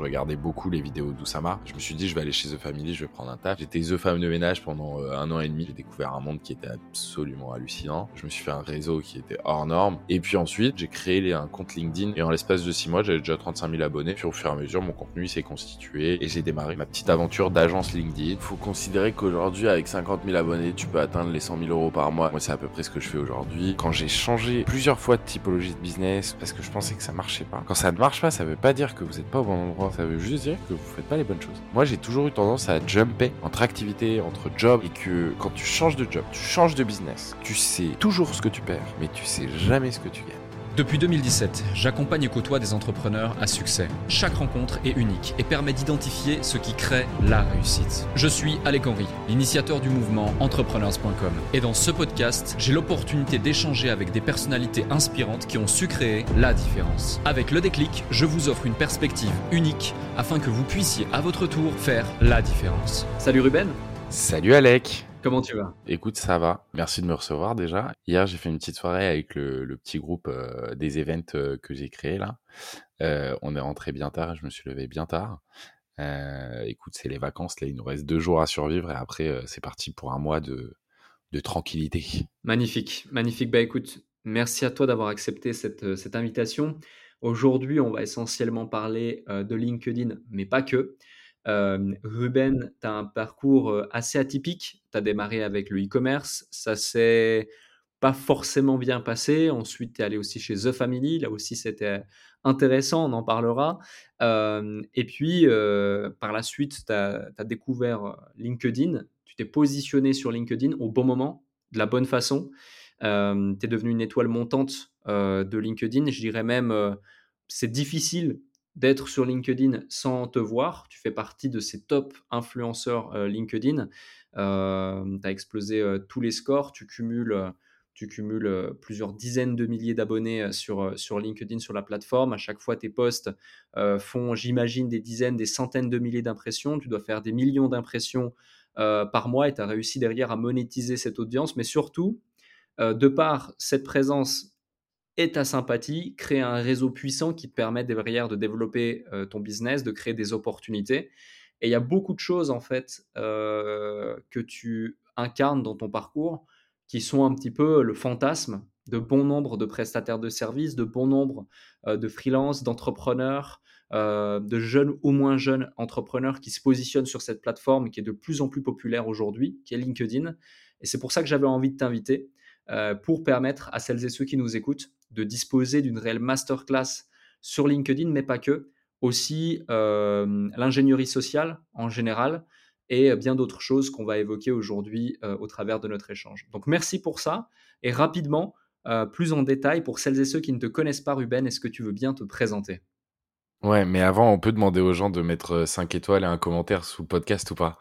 Je regardais beaucoup les vidéos d'Oussama. Je me suis dit, je vais aller chez The Family, je vais prendre un taf. J'étais The Femme de ménage pendant euh, un an et demi. J'ai découvert un monde qui était absolument hallucinant. Je me suis fait un réseau qui était hors norme. Et puis ensuite, j'ai créé un compte LinkedIn. Et en l'espace de six mois, j'avais déjà 35 000 abonnés. Puis au fur et à mesure, mon contenu s'est constitué. Et j'ai démarré ma petite aventure d'agence LinkedIn. Faut considérer qu'aujourd'hui, avec 50 000 abonnés, tu peux atteindre les 100 000 euros par mois. Moi, c'est à peu près ce que je fais aujourd'hui. Quand j'ai changé plusieurs fois de typologie de business, parce que je pensais que ça marchait pas. Quand ça ne marche pas, ça veut pas dire que vous n'êtes pas au bon endroit. Ça veut juste dire que vous faites pas les bonnes choses. Moi, j'ai toujours eu tendance à jumper entre activités, entre jobs, et que quand tu changes de job, tu changes de business, tu sais toujours ce que tu perds, mais tu sais jamais ce que tu gagnes. Depuis 2017, j'accompagne et côtoie des entrepreneurs à succès. Chaque rencontre est unique et permet d'identifier ce qui crée la réussite. Je suis Alec Henry, l'initiateur du mouvement entrepreneurs.com. Et dans ce podcast, j'ai l'opportunité d'échanger avec des personnalités inspirantes qui ont su créer la différence. Avec le déclic, je vous offre une perspective unique afin que vous puissiez à votre tour faire la différence. Salut Ruben Salut Alec Comment tu vas? Écoute, ça va. Merci de me recevoir déjà. Hier, j'ai fait une petite soirée avec le, petit groupe euh, des events euh, que j'ai créé là. Euh, on est rentré bien tard, je me suis levé bien tard. écoute, c'est les vacances, là, il nous reste deux jours à survivre et après, c'est parti pour un mois de, de tranquillité. Magnifique, magnifique. Bah écoute, merci à toi d'avoir accepté cette, cette invitation. Aujourd'hui, on va essentiellement parler de LinkedIn, mais pas que. Ruben, tu as un parcours assez atypique. Tu as démarré avec le e-commerce. Ça s'est pas forcément bien passé. Ensuite, tu es allé aussi chez The Family. Là aussi, c'était intéressant. On en parlera. et puis, par la suite, tu as, découvert LinkedIn. Tu t'es positionné sur LinkedIn au bon moment, de la bonne façon. tu es devenu une étoile montante de LinkedIn. Je dirais même, c'est difficile d'être sur LinkedIn sans te voir. Tu fais partie de ces top influenceurs euh, LinkedIn. Euh, tu as explosé euh, tous les scores. Tu cumules, tu cumules plusieurs dizaines de milliers d'abonnés sur, sur LinkedIn, sur la plateforme. À chaque fois, tes posts font, j'imagine, des dizaines, des centaines de milliers d'impressions. Tu dois faire des millions d'impressions par mois et tu as réussi derrière à monétiser cette audience. Mais surtout, de par cette présence et ta sympathie, créer un réseau puissant qui te permet derrière de développer euh, ton business, de créer des opportunités. Et il y a beaucoup de choses en fait euh, que tu incarnes dans ton parcours qui sont un petit peu le fantasme de bon nombre de prestataires de services, de bon nombre euh, de freelances, d'entrepreneurs, de jeunes ou moins jeunes entrepreneurs qui se positionnent sur cette plateforme qui est de plus en plus populaire aujourd'hui, qui est LinkedIn. Et c'est pour ça que j'avais envie de t'inviter pour permettre à celles et ceux qui nous écoutent de disposer d'une réelle masterclass sur LinkedIn, mais pas que, aussi euh, l'ingénierie sociale en général et bien d'autres choses qu'on va évoquer aujourd'hui euh, au travers de notre échange. Donc merci pour ça et rapidement, euh, plus en détail, pour celles et ceux qui ne te connaissent pas, Ruben, est-ce que tu veux bien te présenter? Ouais, mais avant, on peut demander aux gens de mettre 5 étoiles et un commentaire sous le podcast ou pas?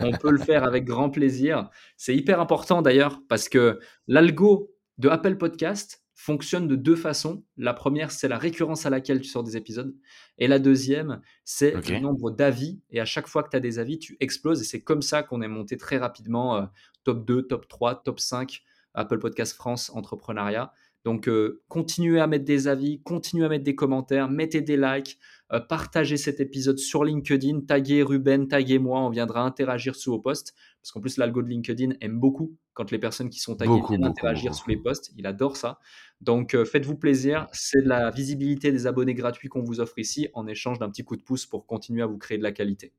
On peut le faire avec grand plaisir. C'est hyper important d'ailleurs parce que l'algo de Apple Podcast fonctionne de deux façons. La première, c'est la récurrence à laquelle tu sors des épisodes. Et la deuxième, c'est le nombre d'avis. Et à chaque fois que tu as des avis, tu exploses. Et c'est comme ça qu'on est monté très rapidement euh, top 2, top 3, top 5 Apple Podcast France Entrepreneuriat. Donc, euh, continuez à mettre des avis, continuez à mettre des commentaires, mettez des likes, euh, partagez cet épisode sur LinkedIn, taguez Ruben, taguez moi, on viendra interagir sous vos posts. Parce qu'en plus, l'algo de LinkedIn aime beaucoup quand les personnes qui sont taguées viennent interagir sous les posts. Il adore ça. Donc, euh, faites-vous plaisir. C'est de la visibilité des abonnés gratuits qu'on vous offre ici en échange d'un petit coup de pouce pour continuer à vous créer de la qualité.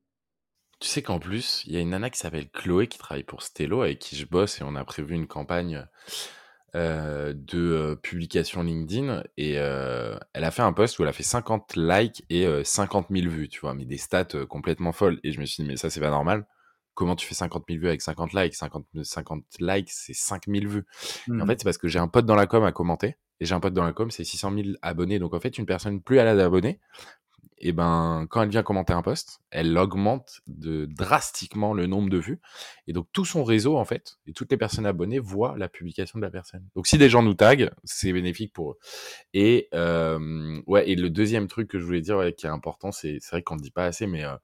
Tu sais qu'en plus, il y a une nana qui s'appelle Chloé qui travaille pour Stello avec qui je bosse et on a prévu une campagne euh, de euh, publication LinkedIn et euh, elle a fait un post où elle a fait 50 likes et 50 000 vues, tu vois, mais des stats complètement folles. Et je me suis dit, mais ça, c'est pas normal. Comment tu fais 50 000 vues avec 50 likes? 50, 50 likes, c'est 5 000 vues. en mmh. fait, c'est parce que j'ai un pote dans la com à commenter. Et j'ai un pote dans la com, c'est 600 000 abonnés. Donc en fait, une personne plus à la d'abonnés, et ben quand elle vient commenter un post, elle augmente de drastiquement le nombre de vues et donc tout son réseau en fait et toutes les personnes abonnées voient la publication de la personne. Donc si des gens nous taguent, c'est bénéfique pour eux. Et euh, ouais et le deuxième truc que je voulais dire qui est important, c'est c'est vrai qu'on ne dit pas assez mais euh,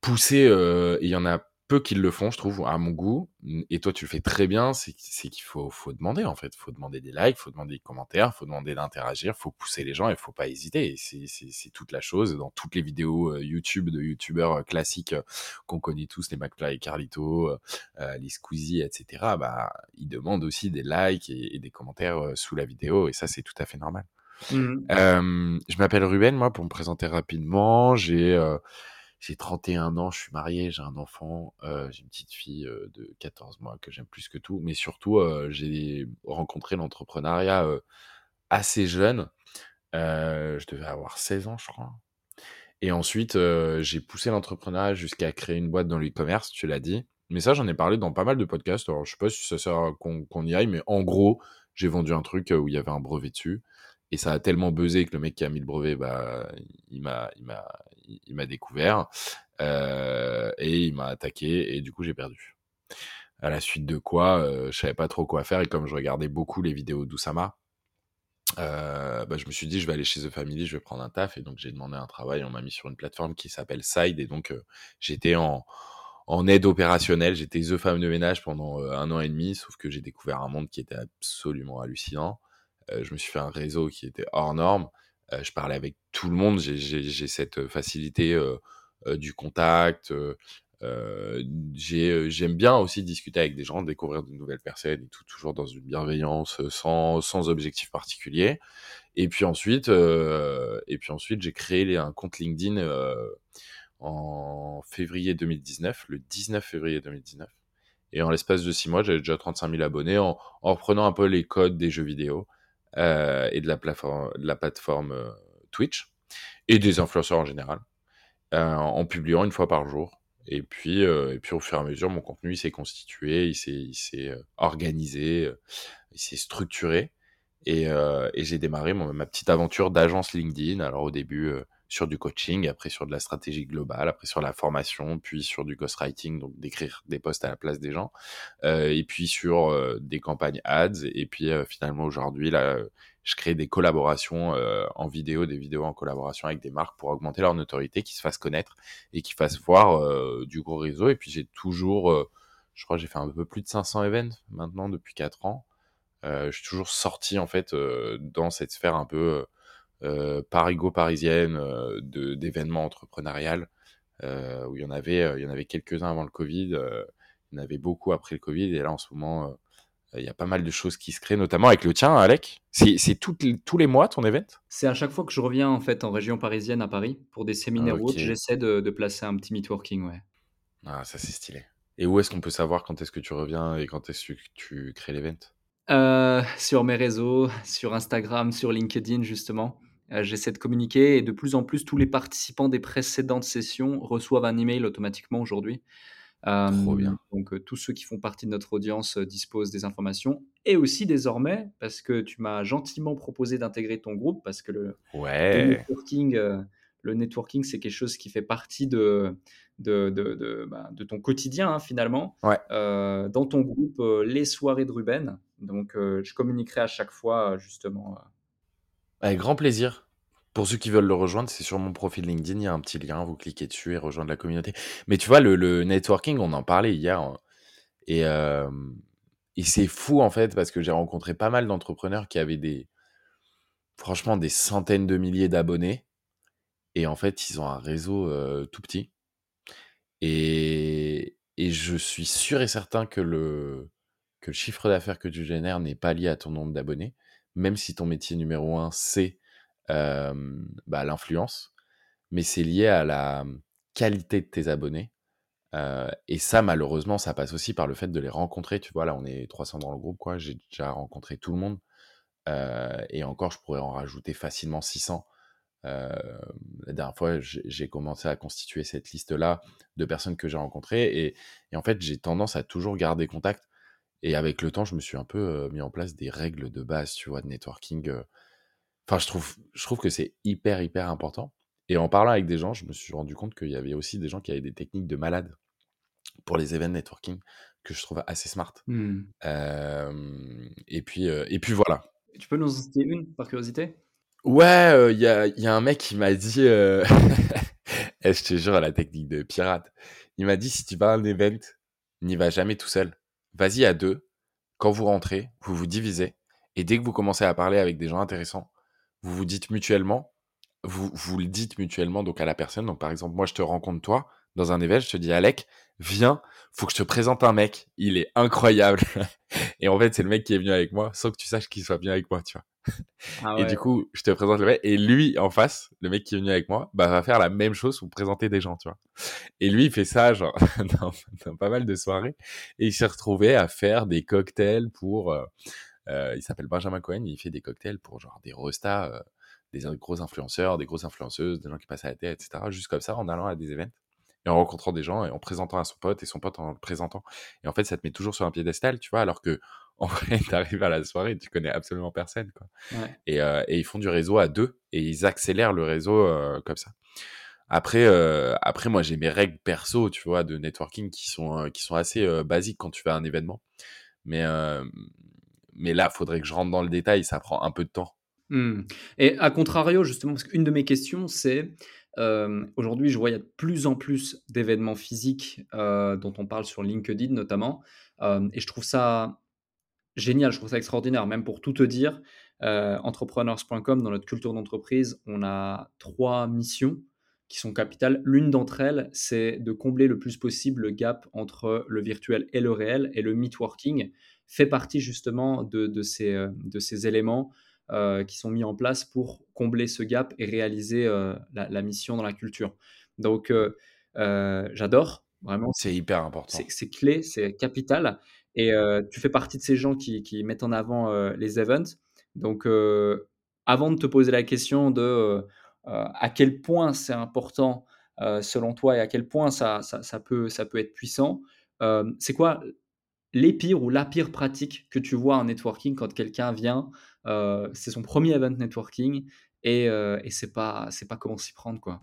pousser euh, il y en a peu qu'ils le font, je trouve, à mon goût. Et toi, tu le fais très bien. C'est qu'il faut, faut demander, en fait. Il faut demander des likes, il faut demander des commentaires, il faut demander d'interagir, il faut pousser les gens et faut pas hésiter. C'est toute la chose. Dans toutes les vidéos euh, YouTube de YouTubeurs euh, classiques euh, qu'on connaît tous, les McFly et Carlito, les Squeezie, etc., bah, ils demandent aussi des likes et, des commentaires sous la vidéo. Et ça, c'est tout à fait normal. Mmh. je m'appelle Ruben, moi, pour me présenter rapidement. J'ai j'ai 31 ans, je suis marié, j'ai un enfant, euh, j'ai une petite fille euh, de 14 mois que j'aime plus que tout, mais surtout, euh, j'ai rencontré l'entrepreneuriat assez jeune. je devais avoir 16 ans, je crois. Et ensuite, j'ai poussé l'entrepreneuriat jusqu'à créer une boîte dans l'e-commerce, tu l'as dit. Mais ça, j'en ai parlé dans pas mal de podcasts. Alors, je sais pas si ça sert qu'on y aille, mais en gros, j'ai vendu un truc où il y avait un brevet dessus. Et ça a tellement buzzé que le mec qui a mis le brevet, bah, il m'a, il m'a, il m'a découvert euh, et il m'a attaqué et du coup j'ai perdu. À la suite de quoi, euh, je savais pas trop quoi faire et comme je regardais beaucoup les vidéos d'Oussama, euh, bah, je me suis dit je vais aller chez The Family, je vais prendre un taf et donc j'ai demandé un travail. On m'a mis sur une plateforme qui s'appelle Side et donc j'étais en en aide opérationnelle. J'étais The Femme de ménage pendant un an et demi, sauf que j'ai découvert un monde qui était absolument hallucinant. Je me suis fait un réseau qui était hors norme. Euh, je parlais avec tout le monde. J'ai cette facilité euh, euh, du contact. J'aime bien aussi discuter avec des gens, découvrir de nouvelles personnes et tout, toujours dans une bienveillance, sans, sans objectif particulier. Et puis ensuite, ensuite, j'ai créé un compte LinkedIn en février 2019, le 19 février 2019. Et en l'espace de six mois, j'avais déjà 35 000 abonnés en, en, reprenant un peu les codes des jeux vidéo. Euh, et de la plateforme, de la plateforme euh, Twitch et des influenceurs en général, euh, en publiant une fois par jour. Et puis, et puis au fur et à mesure, mon contenu s'est constitué, il s'est organisé, il s'est structuré. Et, et j'ai démarré ma petite aventure d'agence LinkedIn. Alors au début, sur du coaching, après sur de la stratégie globale, après sur la formation, puis sur du ghostwriting, donc d'écrire des posts à la place des gens, euh, et puis sur euh, des campagnes ads, et puis euh, finalement aujourd'hui, là, je crée des collaborations en vidéo, des vidéos en collaboration avec des marques pour augmenter leur notoriété, qui se fassent connaître et qui fassent voir du gros réseau. Et puis j'ai toujours, je crois, j'ai fait un peu plus de 500 events maintenant depuis 4 ans. je suis toujours sorti en fait dans cette sphère un peu euh, parigo parisienne euh, d'événements entrepreneuriales euh, où il y en avait, il y en avait quelques-uns avant le Covid, il y en avait beaucoup après le Covid et là en ce moment il y a pas mal de choses qui se créent, notamment avec le tien, Alec. C'est tous les mois ton événement C'est à chaque fois que je reviens en fait en région parisienne à Paris pour des séminaires ah, j'essaie de, de, placer un petit networking, ouais. Ah, ça c'est stylé. Et où est-ce qu'on peut savoir quand est-ce que tu reviens et quand est-ce que tu crées l'événement Sur mes réseaux, sur Instagram, sur LinkedIn justement. Euh, j'essaie de communiquer et de plus en plus, tous les participants des précédentes sessions reçoivent un email automatiquement aujourd'hui. Trop bien. Donc, tous ceux qui font partie de notre audience disposent des informations. Et aussi désormais, parce que tu m'as gentiment proposé d'intégrer ton groupe, parce que le, ouais. networking, le networking, c'est quelque chose qui fait partie de, de, de, de, bah, ton quotidien, hein, finalement. Ouais. dans ton groupe, les soirées de Ruben. Donc, je communiquerai à chaque fois, justement, avec grand plaisir. Pour ceux qui veulent le rejoindre, c'est sur mon profil LinkedIn, il y a un petit lien, vous cliquez dessus et rejoindre la communauté. Mais tu vois, le, networking, on en parlait hier, et, euh, et c'est fou en fait, parce que j'ai rencontré pas mal d'entrepreneurs qui avaient des, franchement, des centaines de milliers d'abonnés, et en fait, ils ont un réseau euh, tout petit. Et, et je suis sûr et certain que le, que le chiffre d'affaires que tu génères n'est pas lié à ton nombre d'abonnés même si ton métier numéro un, c'est bah, l'influence, mais c'est lié à la qualité de tes abonnés. et ça, malheureusement, ça passe aussi par le fait de les rencontrer. Tu vois, là, on est 300 dans le groupe, quoi. J'ai déjà rencontré tout le monde. et encore, je pourrais en rajouter facilement 600. la dernière fois, j'ai commencé à constituer cette liste-là de personnes que j'ai rencontrées. Et, en fait, j'ai tendance à toujours garder contact. Et avec le temps, je me suis un peu mis en place des règles de base, tu vois, de networking. Enfin, je trouve, je trouve que c'est hyper, hyper important. Et en parlant avec des gens, je me suis rendu compte qu'il y avait aussi des gens qui avaient des techniques de malade pour les événements networking que je trouve assez smart. Mmh. et, puis, et puis voilà. Tu peux nous en citer une par curiosité? Ouais, il y, a, y, a, un mec qui m'a dit, je te jure, la technique de pirate. il m'a dit si tu vas à un event, n'y va jamais tout seul. Vas-y à deux. Quand vous rentrez, vous vous divisez. Et dès que vous commencez à parler avec des gens intéressants, vous vous dites mutuellement, vous, vous le dites mutuellement donc à la personne. Donc par exemple, moi je te rencontre toi dans un event, je te dis Alec, viens, faut que je te présente un mec, il est incroyable. et en fait, c'est le mec qui est venu avec moi sans que tu saches qu'il soit bien avec moi, tu vois. Ah et du coup, je te présente le mec et lui en face, le mec qui est venu avec moi, bah va faire la même chose pour présenter des gens, tu vois. Et lui, il fait ça genre dans, pas mal de soirées et il s'est retrouvé à faire des cocktails pour euh, euh, il s'appelle Benjamin Cohen, il fait des cocktails pour genre des restas euh, des gros influenceurs, des grosses influenceuses, des gens qui passent à la télé, etc. Juste comme ça, en allant à des événements et en rencontrant des gens et en présentant à son pote et son pote en le présentant. Et en fait, ça te met toujours sur un piédestal, tu vois, alors que en vrai, t'arrives à la soirée et tu connais absolument personne, quoi. Et, euh, et, ils font du réseau à deux et ils accélèrent le réseau euh, comme ça. Après, euh, après, moi, j'ai mes règles perso, tu vois, de networking qui sont qui sont assez basiques quand tu fais un événement. Mais mais là, faudrait que je rentre dans le détail, ça prend un peu de temps. Mmh. Et à contrario, justement, parce qu'une de mes questions, c'est aujourd'hui, je vois il y a de plus en plus d'événements physiques dont on parle sur LinkedIn notamment, et je trouve ça génial, je trouve ça extraordinaire. Même pour tout te dire, entrepreneurs.com, dans notre culture d'entreprise, on a trois missions qui sont capitales. L'une d'entre elles, c'est de combler le plus possible le gap entre le virtuel et le réel, et le networking fait partie justement de ces éléments euh, qui sont mis en place pour combler ce gap et réaliser euh, la, mission dans la culture. Donc, euh, j'adore, vraiment. C'est hyper important. C'est clé, c'est capital. Et tu fais partie de ces gens qui, mettent en avant les events. Donc, avant de te poser la question de à quel point c'est important selon toi et à quel point ça, ça, peut, ça peut être puissant, c'est quoi les pires ou la pire pratique que tu vois en networking quand quelqu'un vient euh, c'est son premier event networking et, euh, et c'est pas c'est pas comment s'y prendre quoi.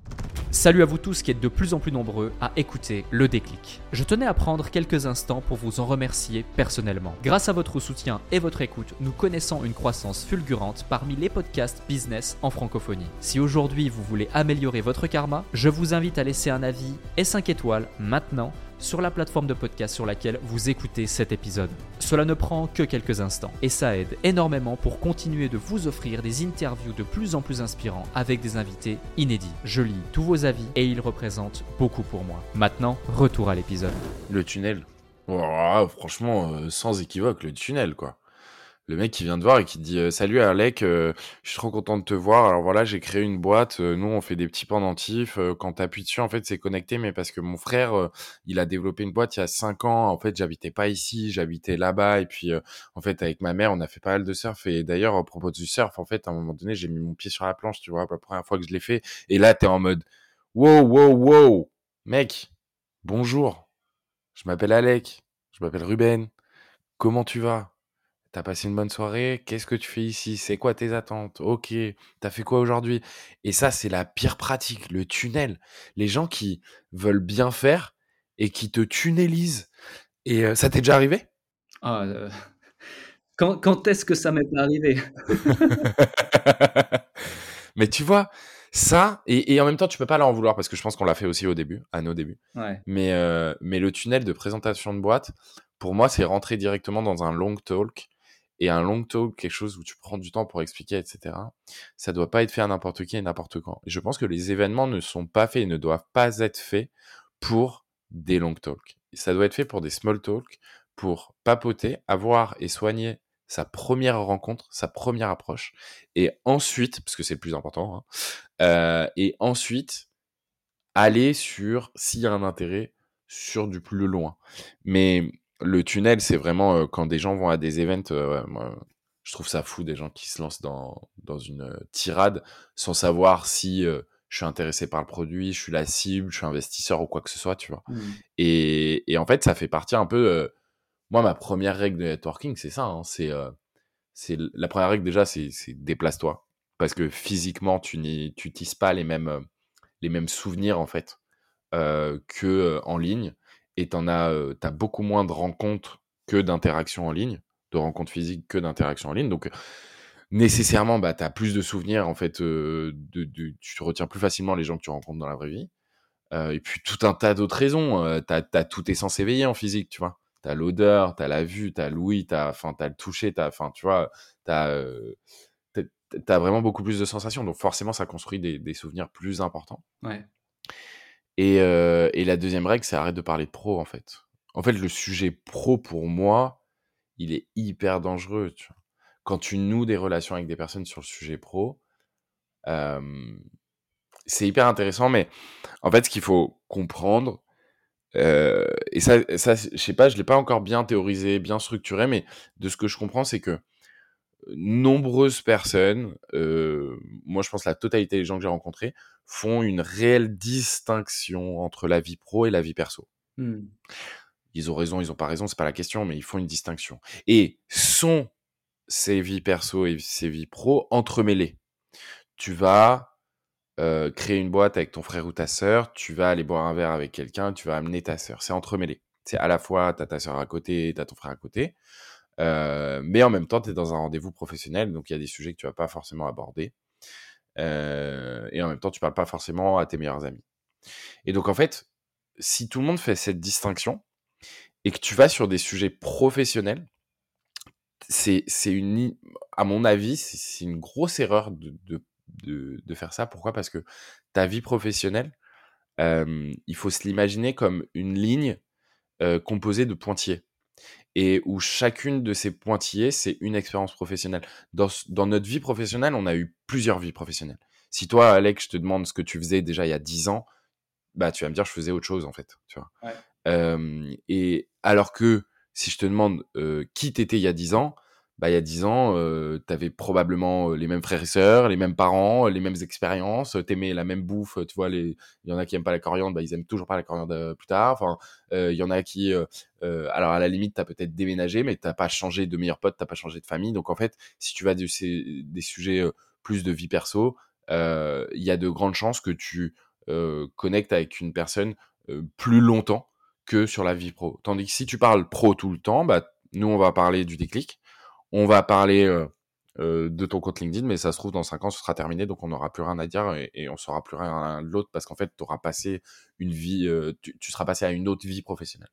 Salut à vous tous qui êtes de plus en plus nombreux à écouter le déclic. Je tenais à prendre quelques instants pour vous en remercier personnellement. Grâce à votre soutien et votre écoute, nous connaissons une croissance fulgurante parmi les podcasts business en francophonie. Si aujourd'hui vous voulez améliorer votre karma, je vous invite à laisser un avis et 5 étoiles maintenant sur la plateforme de podcast sur laquelle vous écoutez cet épisode. Cela ne prend que quelques instants et ça aide énormément pour continuer de vous offrir des interviews de plus en plus inspirants avec des invités inédits. Je lis tous vos avis et ils représentent beaucoup pour moi. Maintenant, retour à l'épisode. Le tunnel. Franchement, euh, sans équivoque, le tunnel, quoi le mec qui vient de voir et qui dit euh, Salut Alec, euh, je suis trop content de te voir. Alors voilà, j'ai créé une boîte. Euh, nous, on fait des petits pendentifs. quand tu appuies dessus, en fait, c'est connecté, mais parce que mon frère, il a développé une boîte il y a 5 ans. En fait, j'habitais pas ici, j'habitais là-bas. Et puis, en fait, avec ma mère, on a fait pas mal de surf. Et d'ailleurs, à propos du surf, en fait, à un moment donné, j'ai mis mon pied sur la planche, tu vois, la première fois que je l'ai fait. Et là, t'es en mode Wow, wow, wow, mec, bonjour. Je m'appelle Alec. Je m'appelle Ruben. Comment tu vas? T'as passé une bonne soirée? Qu'est-ce que tu fais ici? C'est quoi tes attentes? OK. T'as fait quoi aujourd'hui? Et ça, c'est la pire pratique, le tunnel. Les gens qui veulent bien faire et qui te tunnelisent. Et euh, ça t'est déjà arrivé? Ah, euh, quand, quand est-ce que ça m'est arrivé? Mais tu vois, ça, et, en même temps, tu peux pas leur en vouloir parce que je pense qu'on l'a fait aussi au début, à nos débuts. Mais, euh, mais le tunnel de présentation de boîte, pour moi, c'est rentrer directement dans un long talk et un long talk, quelque chose où tu prends du temps pour expliquer, etc. Ça doit pas être fait à n'importe qui et n'importe quand. Et je pense que les événements ne sont pas faits et ne doivent pas être faits pour des long talks. ça doit être fait pour des small talks, pour papoter, avoir et soigner sa première rencontre, sa première approche, et ensuite, parce que c'est le plus important, hein, euh, et ensuite aller sur s'il y a un intérêt sur du plus loin. Mais le tunnel, c'est vraiment euh, quand des gens vont à des events. Euh, moi, je trouve ça fou des gens qui se lancent dans, dans une euh, tirade sans savoir si je suis intéressé par le produit, je suis la cible, je suis investisseur ou quoi que ce soit, tu vois. Mmh. Et, et, en fait, ça fait partie un peu. moi, ma première règle de networking, c'est ça. Hein, c'est c'est la première règle déjà, c'est déplace-toi parce que physiquement, tu n'utilises pas les mêmes les mêmes souvenirs en fait que en ligne et tu as, as beaucoup moins de rencontres que d'interactions en ligne, de rencontres physiques que d'interactions en ligne. Donc, nécessairement, bah, tu as plus de souvenirs, en fait, tu retiens plus facilement les gens que tu rencontres dans la vraie vie. et puis tout un tas d'autres raisons. tout est censé veiller en physique, tu vois. T'as l'odeur, t'as la vue, t'as l'ouïe, t'as, enfin, t'as le toucher, enfin, tu vois, t'as, t'as vraiment beaucoup plus de sensations. Donc forcément, ça construit des, des souvenirs plus importants. Ouais. Et, et la deuxième règle, c'est arrête de parler pro, en fait. En fait, le sujet pro, pour moi, il est hyper dangereux. Quand tu noues des relations avec des personnes sur le sujet pro, c'est hyper intéressant, mais en fait, ce qu'il faut comprendre, euh, et ça, ça je sais pas, je l'ai pas encore bien théorisé, bien structuré, mais de ce que je comprends, c'est que nombreuses personnes, euh, moi je pense la totalité des gens que j'ai rencontrés, font une réelle distinction entre la vie pro et la vie perso. Mmh. Ils ont raison, ils ont pas raison, c'est pas la question, mais ils font une distinction. Et sont ces vies perso et ces vies pro entremêlées. Tu vas euh, créer une boîte avec ton frère ou ta sœur, tu vas aller boire un verre avec quelqu'un, tu vas amener ta sœur. C'est entremêlé. C'est à la fois, tu as ta sœur à côté, tu as ton frère à côté. Euh, mais en même temps, tu es dans un rendez-vous professionnel, donc il y a des sujets que tu vas pas forcément aborder. Euh, et en même temps, tu parles pas forcément à tes meilleurs amis. Et donc, en fait, si tout le monde fait cette distinction et que tu vas sur des sujets professionnels, c'est une, à mon avis, c'est une grosse erreur de, de de, faire ça. Pourquoi? Parce que ta vie professionnelle, il faut se l'imaginer comme une ligne composée de pointillés. Et où chacune de ces pointillés, c'est une expérience professionnelle. Dans, notre vie professionnelle, on a eu plusieurs vies professionnelles. Si toi, Alex, je te demande ce que tu faisais déjà il y a 10 ans, bah, tu vas me dire, je faisais autre chose, en fait. Tu vois. et alors que si je te demande qui t'étais il y a 10 ans, bah, il y a 10 ans, euh, tu avais probablement les mêmes frères et sœurs, les mêmes parents, les mêmes expériences, t'aimais la même bouffe, tu vois, il y en a qui aiment pas la coriandre, bah, ils aiment toujours pas la coriandre plus tard, enfin, il y en a qui, alors à la limite, tu as peut-être déménagé, mais t'as pas changé de meilleur pote, t'as pas changé de famille, donc en fait, si tu vas de ces, des sujets plus de vie perso, il y a de grandes chances que tu connectes avec une personne plus longtemps que sur la vie pro. Tandis que si tu parles pro tout le temps, bah, nous, on va parler du déclic on va parler euh, euh, de ton compte LinkedIn, mais ça se trouve, dans 5 ans, ce sera terminé, donc on n'aura plus rien à dire et, et on saura plus rien de l'autre parce qu'en fait, tu une vie, euh, tu, seras passé à une autre vie professionnelle.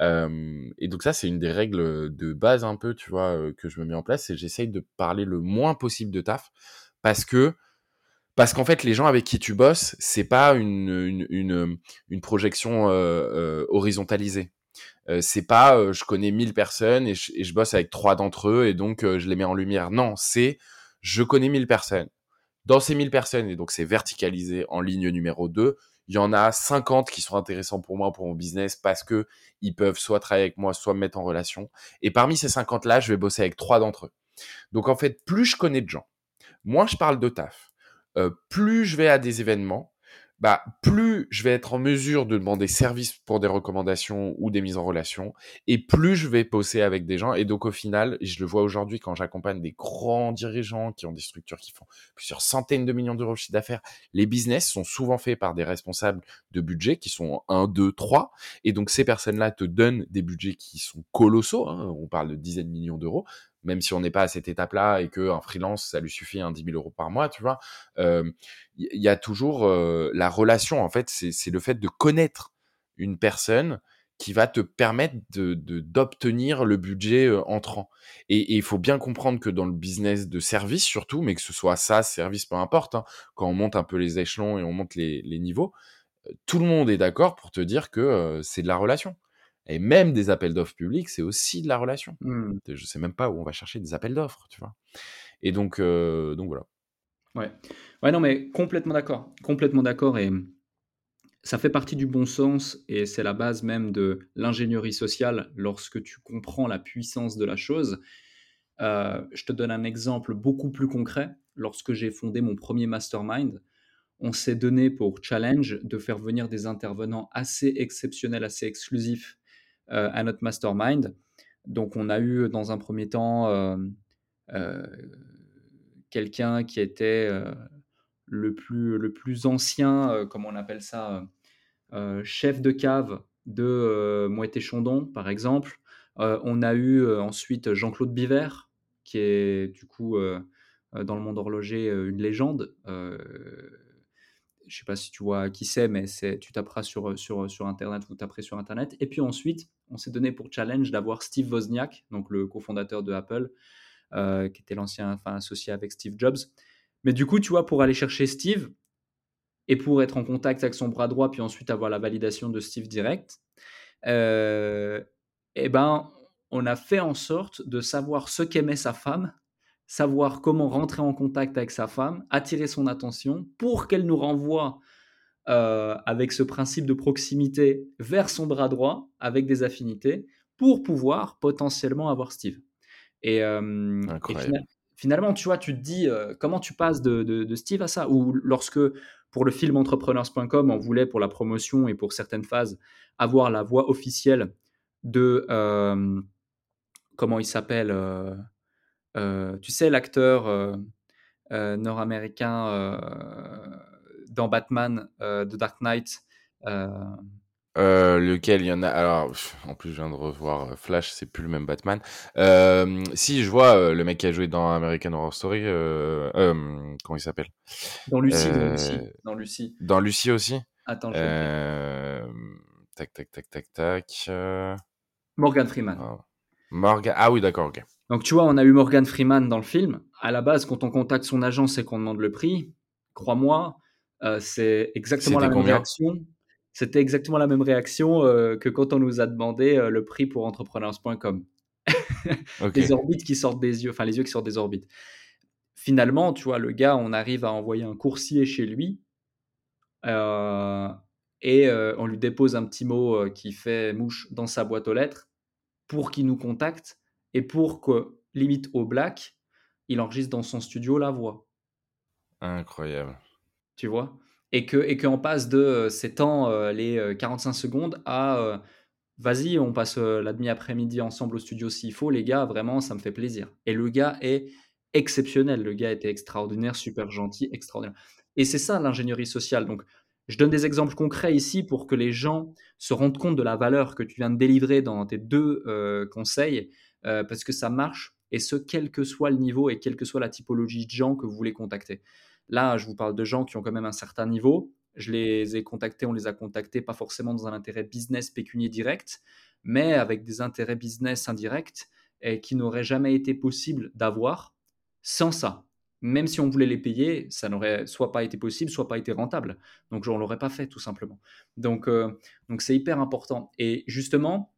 et donc ça, c'est une des règles de base un peu, tu vois, que je me mets en place, c'est j'essaye de parler le moins possible de taf parce que parce qu'en fait, les gens avec qui tu bosses, c'est pas une, projection horizontalisée. Euh, c'est pas euh, je connais 1000 personnes et je, bosse avec trois d'entre eux et donc euh, je les mets en lumière. Non, c'est je connais 1000 personnes. Dans ces 1000 personnes, et donc c'est verticalisé en ligne numéro 2, il y en a 50 qui sont intéressants pour moi, pour mon business, parce que ils peuvent soit travailler avec moi, soit me mettre en relation. Et parmi ces 50-là, je vais bosser avec trois d'entre eux. Donc en fait, plus je connais de gens, moins je parle de taf, plus je vais à des événements, bah, plus je vais être en mesure de demander service pour des recommandations ou des mises en relation, et plus je vais bosser avec des gens. Et donc, au final, je le vois aujourd'hui quand j'accompagne des grands dirigeants qui ont des structures qui font plusieurs centaines de millions d'euros de chiffre d'affaires. Les business sont souvent faits par des responsables de budget qui sont 1, 2, 3. Et donc, ces personnes-là te donnent des budgets qui sont colossaux. Hein. on parle de dizaines de millions d'euros même si on n'est pas à cette étape-là et qu'un freelance, ça lui suffit un 10 000 euros par mois, tu vois, il y, a toujours la relation, en fait, c'est le fait de connaître une personne qui va te permettre d'obtenir le budget entrant. Et il faut bien comprendre que dans le business de service surtout, mais que ce soit ça, service, peu importe, hein, quand on monte un peu les échelons et on monte les niveaux, tout le monde est d'accord pour te dire que c'est de la relation. Et même des appels d'offres publics, c'est aussi de la relation. Mmh. Je sais même pas où on va chercher des appels d'offres, tu vois. Et donc, euh, donc voilà. Ouais. ouais, non, mais complètement d'accord. Complètement d'accord. Et ça fait partie du bon sens et c'est la base même de l'ingénierie sociale lorsque tu comprends la puissance de la chose. Euh, je te donne un exemple beaucoup plus concret. Lorsque j'ai fondé mon premier mastermind, on s'est donné pour challenge de faire venir des intervenants assez exceptionnels, assez exclusifs à notre mastermind. Donc on a eu dans un premier temps euh, euh, quelqu'un qui était le, plus, le plus ancien, comme on appelle ça, chef de cave de Moët Chandon, par exemple. on a eu ensuite Jean-Claude Biver, qui est du coup dans le monde horloger une légende je sais pas si tu vois qui c'est, mais c'est, tu taperas sur, sur, sur Internet, vous taperez sur Internet. Et puis ensuite, on s'est donné pour challenge d'avoir Steve Wozniak, donc le cofondateur de Apple, euh, qui était l'ancien, associé avec Steve Jobs. Mais du coup, tu vois, pour aller chercher Steve et pour être en contact avec son bras droit, puis ensuite avoir la validation de Steve direct, euh, eh ben, on a fait en sorte de savoir ce qu'aimait sa femme savoir comment rentrer en contact avec sa femme, attirer son attention pour qu'elle nous renvoie euh, avec ce principe de proximité vers son bras droit avec des affinités pour pouvoir potentiellement avoir Steve. Et, euh, finalement, tu vois, tu te dis euh, comment tu passes de, Steve à ça? Ou lorsque, pour le film entrepreneurs.com, on voulait pour la promotion et pour certaines phases avoir la voix officielle de. comment il s'appelle euh, tu sais, l'acteur euh, nord-américain dans Batman, de Dark Knight. lequel il y en a Alors, en plus, je viens de revoir Flash, c'est plus le même Batman. si, je vois le mec qui a joué dans American Horror Story. comment il s'appelle? Dans Lucie, dans Lucie, dans Lucie. Dans Lucie aussi? Attends, je Tac, tac, tac, tac, tac. Morgan Freeman. Oh. Morgan. Ah oui, d'accord, ok. Donc tu vois, on a eu Morgan Freeman dans le film. À la base, quand on contacte son agence et qu'on demande le prix, crois-moi, euh, c'est exactement la même réaction. C'était exactement la même réaction euh, que quand on nous a demandé euh, le prix pour entrepreneurs.com. Les orbites qui sortent des yeux, enfin les yeux qui sortent des orbites. Finalement, tu vois, le gars, on arrive à envoyer un coursier chez lui et on lui dépose un petit mot qui fait mouche dans sa boîte aux lettres pour qu'il nous contacte et pour que, limite au black, il enregistre dans son studio la voix. Incroyable. Tu vois? Et que et qu'on passe de euh, ces temps, euh, les 45 euh, secondes, à vas-y, on passe la demi-après-midi ensemble au studio s'il faut, les gars, vraiment, ça me fait plaisir. Et le gars est exceptionnel. Le gars était extraordinaire, super gentil, extraordinaire. Et c'est ça l'ingénierie sociale. Donc, je donne des exemples concrets ici pour que les gens se rendent compte de la valeur que tu viens de délivrer dans tes deux conseils euh, parce que ça marche, et ce, quel que soit le niveau et quelle que soit la typologie de gens que vous voulez contacter. Là, je vous parle de gens qui ont quand même un certain niveau. Je les ai contactés, on les a contactés, pas forcément dans un intérêt business pécunier direct, mais avec des intérêts business indirects et qui n'auraient jamais été possible d'avoir sans ça. Même si on voulait les payer, ça n'aurait soit pas été possible, soit pas été rentable. Donc, on l'aurait pas fait, tout simplement. Donc, euh, donc c'est hyper important. Et justement,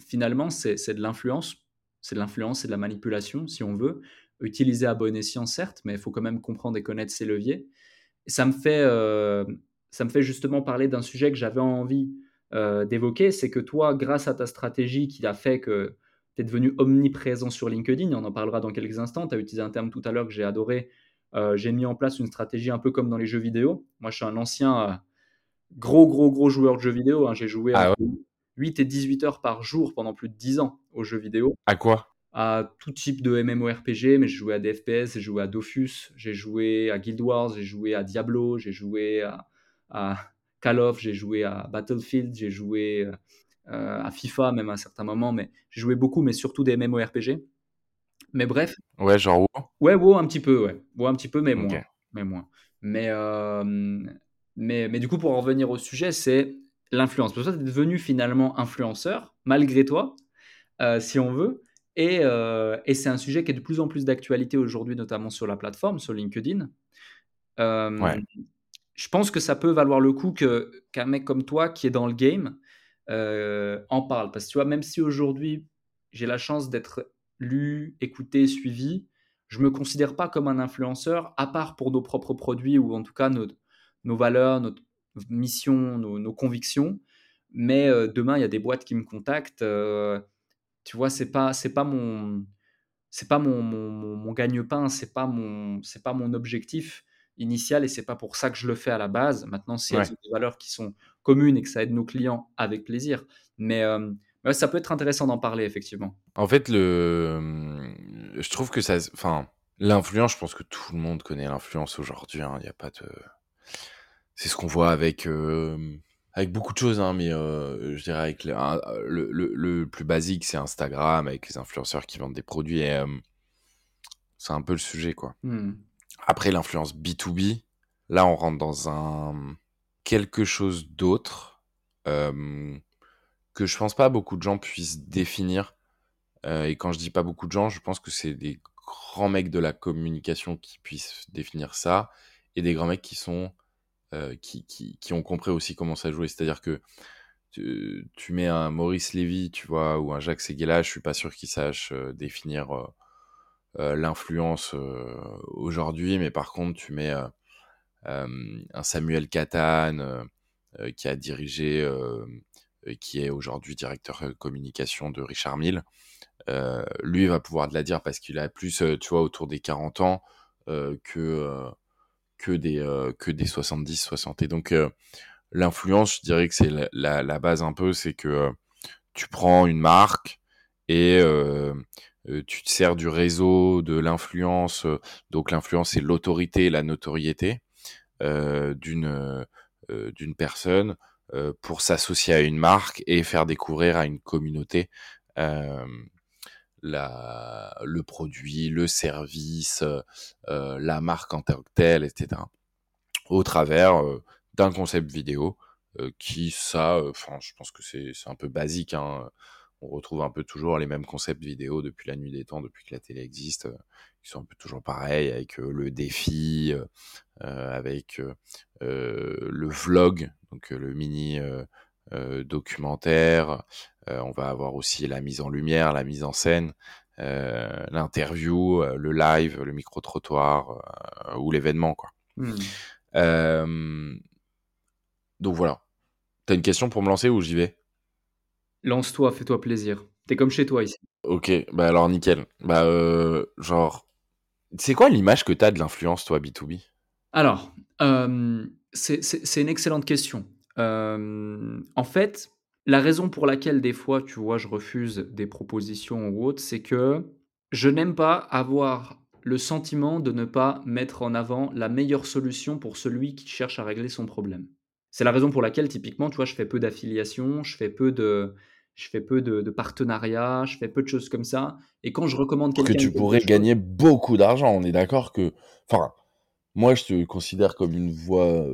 finalement, c'est de l'influence. C'est de l'influence et de la manipulation, si on veut. Utiliser à bon escient, certes, mais il faut quand même comprendre et connaître ses leviers. ça me fait, ça me fait justement parler d'un sujet que j'avais envie d'évoquer. C'est que toi, grâce à ta stratégie qui a fait que tu es devenu omniprésent sur LinkedIn, on en parlera dans quelques instants. Tu as utilisé un terme tout à l'heure que j'ai adoré. j'ai mis en place une stratégie un peu comme dans les jeux vidéo. Moi, je suis un ancien gros, gros, gros joueur de jeux vidéo. Hein. J'ai joué à ah 8 et 18 heures par jour pendant plus de 10 ans aux jeux vidéo. À quoi? À tout type de MMORPG, mais j'ai joué à des FPS, j'ai joué à Dofus, j'ai joué à Guild Wars, j'ai joué à Diablo, j'ai joué à, Call of, j'ai joué à Battlefield, j'ai joué euh, à FIFA même à un certain moment, mais j'ai joué beaucoup, mais surtout des MMORPG. Mais bref. Ouais, genre WoW? Ouais, WoW un petit peu, ouais. WoW un petit peu, mais moins. Mais moins. Mais, euh, mais, mais du coup, pour en revenir au sujet, c'est l'influence. Parce que toi, tu es devenu finalement influenceur, malgré toi, euh, si on veut. Euh, et, c'est un sujet qui est de plus en plus d'actualité aujourd'hui, notamment sur la plateforme, sur LinkedIn. Euh, je pense que ça peut valoir le coup qu'un mec comme toi, qui est dans le game, en parle. Parce que tu vois, même si aujourd'hui, j'ai la chance d'être lu, écouté, suivi, je ne me considère pas comme un influenceur, à part pour nos propres produits ou en tout cas nos, nos valeurs, notre, mission, nos, convictions. Mais euh, demain, il y a des boîtes qui me contactent. Euh, tu vois, c'est pas, c'est pas mon, c'est pas mon, mon, gagne-pain, c'est pas mon, c'est pas mon objectif initial et c'est pas pour ça que je le fais à la base. Maintenant, si des valeurs qui sont communes et que ça aide nos clients, avec plaisir. Mais euh, ça peut être intéressant d'en parler effectivement. En fait, le, je trouve que ça, enfin, l'influence, je pense que tout le monde connaît l'influence aujourd'hui. Hein. Il n'y a pas de c'est ce qu'on voit avec avec beaucoup de choses, hein, mais je dirais avec le, le, le, plus basique, c'est Instagram avec les influenceurs qui vendent des produits. c'est un peu le sujet, quoi. Mmh. Après, l'influence B2B, là, on rentre dans un quelque chose d'autre euh, que je pense pas beaucoup de gens puissent définir. Euh, et quand je dis pas beaucoup de gens, je pense que c'est des grands mecs de la communication qui puissent définir ça et des grands mecs qui sont euh, qui, ont compris aussi comment ça jouait. C'est-à-dire que tu, mets un Maurice Lévy, tu vois, ou un Jacques Seguela, je suis pas sûr qu'ils sachent euh, définir euh, l'influence aujourd'hui, mais par contre, tu mets un Samuel Catane qui a dirigé, qui est aujourd'hui directeur communication de Richard Mille. lui va pouvoir te la dire parce qu'il a plus, tu vois, autour des 40 ans que que des, euh, que des 70, 60. Et donc, euh, l'influence, je dirais que c'est la, base un peu, c'est que euh, tu prends une marque et tu te sers du réseau, de l'influence. donc, l'influence, c'est l'autorité, la notoriété d'une d'une personne pour s'associer à une marque et faire découvrir à une communauté la, le produit, le service, euh, la marque en tant que telle, etc. Au travers euh, d'un concept vidéo euh, qui, ça, je pense que c'est un peu basique. Hein. On retrouve un peu toujours les mêmes concepts vidéo depuis la nuit des temps, depuis que la télé existe, qui sont un peu toujours pareils, avec le défi, avec le vlog, donc le mini documentaire, euh, on va avoir aussi la mise en lumière, la mise en scène, euh, l'interview, euh, le live, le micro-trottoir ou l'événement. quoi. Mmh. donc voilà. T'as une question pour me lancer ou j'y vais? Lance-toi, fais-toi plaisir. T'es comme chez toi ici. Ok, bah alors nickel. Bah genre, c'est quoi l'image que t'as de l'influence toi B2B Alors, c'est une excellente question. en fait, la raison pour laquelle des fois, tu vois, je refuse des propositions ou autres, c'est que je n'aime pas avoir le sentiment de ne pas mettre en avant la meilleure solution pour celui qui cherche à régler son problème. C'est la raison pour laquelle, typiquement, tu vois, je fais peu d'affiliation, je fais peu de, je fais peu de, partenariats, je fais peu de choses comme ça. Et quand je recommande quelqu'un. Que tu pourrais gagner beaucoup d'argent. On est d'accord que. Enfin, moi, je te considère comme une voie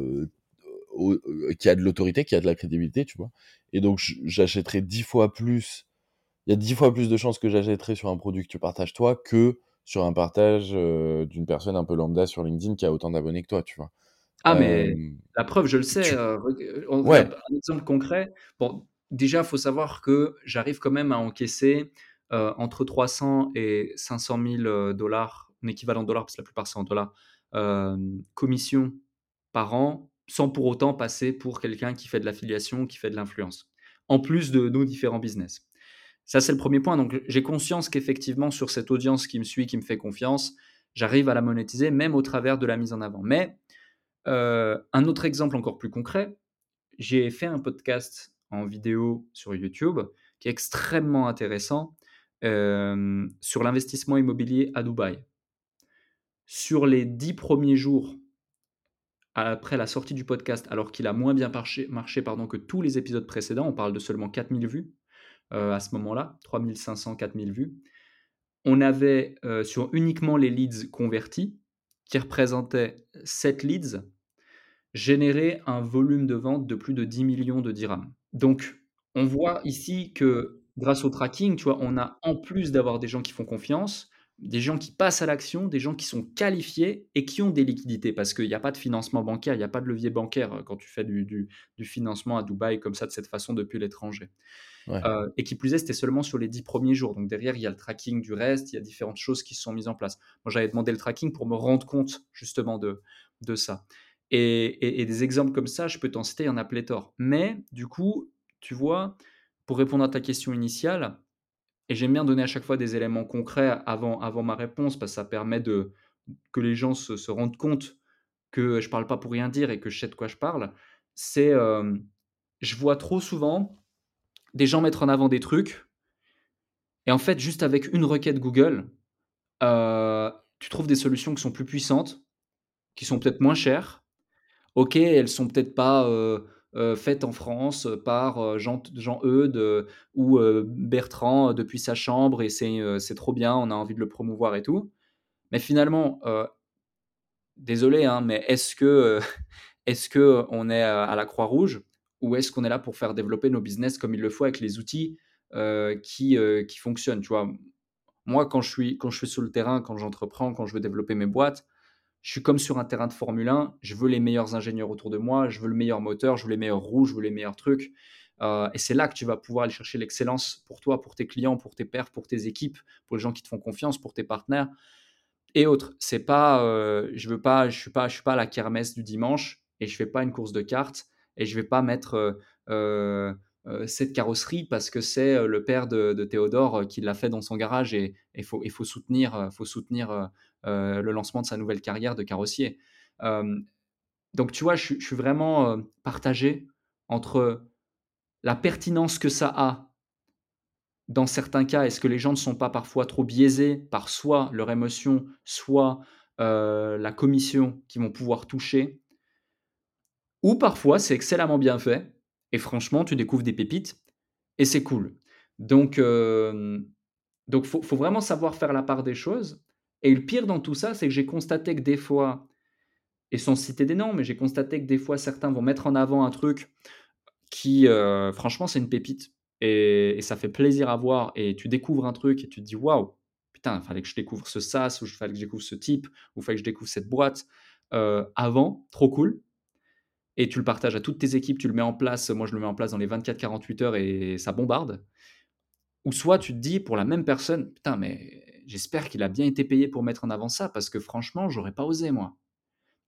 euh, qui a de l'autorité, qui a de la crédibilité, tu vois. Et donc, j'achèterai dix fois plus. Il y a dix fois plus de chances que j'achèterai sur un produit que tu partages toi que sur un partage euh, d'une personne un peu lambda sur LinkedIn qui a autant d'abonnés que toi, tu vois. Ah, mais euh, la preuve, je le sais. ouais. Un exemple concret. Bon, déjà, il faut savoir que j'arrive quand même à encaisser entre 300 et 500 000 dollars, en équivalent dollars, parce que la plupart c'est en dollars, commission par an sans pour autant passer pour quelqu'un qui fait de l'affiliation, qui fait de l'influence, en plus de nos différents business. Ça, c'est le premier point. Donc, j'ai conscience qu'effectivement, sur cette audience qui me suit, qui me fait confiance, j'arrive à la monétiser, même au travers de la mise en avant. Mais euh, un autre exemple encore plus concret, j'ai fait un podcast en vidéo sur YouTube qui est extrêmement intéressant euh, sur l'investissement immobilier à Dubaï. Sur les dix premiers jours après la sortie du podcast, alors qu'il a moins bien marché, pardon, que tous les épisodes précédents, on parle de seulement 4000 vues euh, à ce moment-là, 3500, 4000 vues, on avait euh, sur uniquement les leads convertis, qui représentaient 7 leads, généré un volume de vente de plus de 10 millions de dirhams. Donc, on voit ici que grâce au tracking, tu vois, on a en plus d'avoir des gens qui font confiance, des gens qui passent à l'action, des gens qui sont qualifiés et qui ont des liquidités, parce qu'il n'y a pas de financement bancaire, il n'y a pas de levier bancaire euh, quand tu fais du, financement à Dubaï comme ça, de cette façon, depuis l'étranger. Euh, et qui plus est, c'était seulement sur les dix premiers jours. Donc derrière, il y a le tracking du reste, il y a différentes choses qui sont mises en place. Moi, j'avais demandé le tracking pour me rendre compte justement de, de ça. Et, et des exemples comme ça, je peux t'en citer, il y en a pléthore. Mais du coup, tu vois, pour répondre à ta question initiale, et j'aime bien donner à chaque fois des éléments concrets avant, avant ma réponse parce que ça permet de, que les gens se, rendent compte que je ne parle pas pour rien dire et que je sais de quoi je parle. C'est, euh, je vois trop souvent des gens mettre en avant des trucs et en fait, juste avec une requête Google, euh, tu trouves des solutions qui sont plus puissantes, qui sont peut-être moins chères. Ok, elles sont peut-être pas euh, euh, faite en France par euh, Jean, Jean Eudes ou euh, Bertrand depuis sa chambre et c'est trop bien, on a envie de le promouvoir et tout. Mais finalement, désolé, hein, mais est-ce que, est-ce que on est à la Croix-Rouge ou est-ce qu'on est là pour faire développer nos business comme il le faut avec les outils qui, qui fonctionnent, tu vois? Moi, quand je suis, quand je suis sur le terrain, quand j'entreprends, quand je veux développer mes boîtes, je suis comme sur un terrain de Formule 1. Je veux les meilleurs ingénieurs autour de moi, je veux le meilleur moteur, je veux les meilleurs roues, je veux les meilleurs trucs. Euh, et c'est là que tu vas pouvoir aller chercher l'excellence pour toi, pour tes clients, pour tes pairs, pour tes équipes, pour les gens qui te font confiance, pour tes partenaires et autres. C'est pas, euh, je veux pas, je suis pas, je suis pas à la kermesse du dimanche et je fais pas une course de cartes et je vais pas mettre euh, cette carrosserie parce que c'est le père de, Théodore qui l'a fait dans son garage et il faut, faut faut soutenir le lancement de sa nouvelle carrière de carrossier. donc tu vois, je, suis vraiment partagé entre la pertinence que ça a dans certains cas, est-ce que les gens ne sont pas parfois trop biaisés par soit leur émotion, soit euh, la commission qui vont pouvoir toucher Ou parfois, c'est excellemment bien fait, et franchement, tu découvres des pépites, et c'est cool. Donc, il euh, faut, vraiment savoir faire la part des choses. Et le pire dans tout ça, c'est que j'ai constaté que des fois, et sans citer des noms, mais j'ai constaté que des fois, certains vont mettre en avant un truc qui, euh, franchement, c'est une pépite. Et, ça fait plaisir à voir. Et tu découvres un truc et tu te dis waouh, putain, il fallait que je découvre ce SaaS, ou il fallait que je découvre ce type, ou il fallait que je découvre cette boîte euh, avant, trop cool. Et tu le partages à toutes tes équipes, tu le mets en place. Moi, je le mets en place dans les 24-48 heures et ça bombarde. Ou soit tu te dis pour la même personne, putain, mais j'espère qu'il a bien été payé pour mettre en avant ça, parce que franchement, j'aurais pas osé, moi.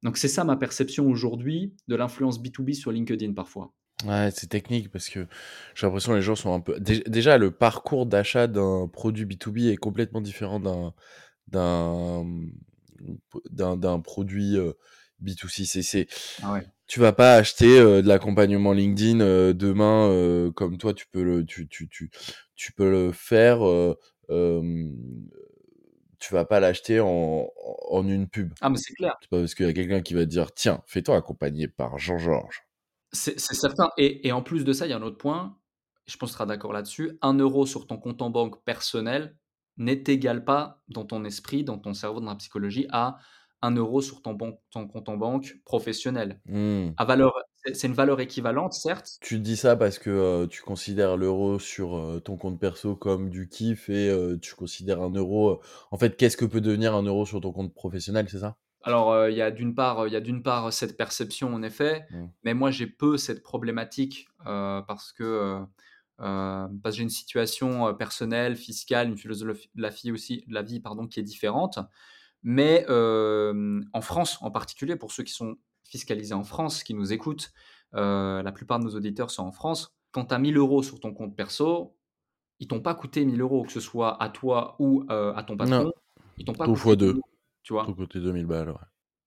Donc, c'est ça ma perception aujourd'hui de l'influence B2B sur LinkedIn parfois. Ouais, c'est technique parce que j'ai l'impression que les gens sont un peu. Déjà, le parcours d'achat d'un produit B2B est complètement différent d'un d'un d'un produit euh, B2C. C'est, ah Tu vas pas acheter euh, de l'accompagnement LinkedIn euh, demain comme toi, tu peux le, tu, tu, tu, tu peux le faire. Tu vas pas l'acheter en, en une pub. Ah, mais c'est clair. C'est pas parce qu'il y a quelqu'un qui va te dire tiens, fais-toi accompagner par Jean-Georges. C'est certain. Et, en plus de ça, il y a un autre point, je pense que tu seras d'accord là-dessus. Un euro sur ton compte en banque personnel n'est égal pas dans ton esprit, dans ton cerveau, dans la psychologie, à un euro sur ton, ton compte en banque professionnel. Mmh. À valeur, c'est une valeur équivalente, certes. Tu dis ça parce que euh, tu considères l'euro sur euh, ton compte perso comme du kiff et euh, tu considères un euro. En fait, qu'est-ce que peut devenir un euro sur ton compte professionnel, c'est ça? Alors, il y a d'une part, il y a d'une part cette perception en effet, mmh. mais moi j'ai peu cette problématique parce que euh, parce que j'ai une situation personnelle, fiscale, une philosophie de la vie aussi, de la vie pardon, qui est différente. Mais en France, en particulier pour ceux qui sont fiscalisés en France, qui nous écoutent, la plupart de nos auditeurs sont en France. Quand tu as 1000 euros sur ton compte perso, ils t'ont pas coûté 1000 euros, que ce soit à toi ou à ton patron. Ils t'ont pas coûté fois. Tu vois côté 2000 balles,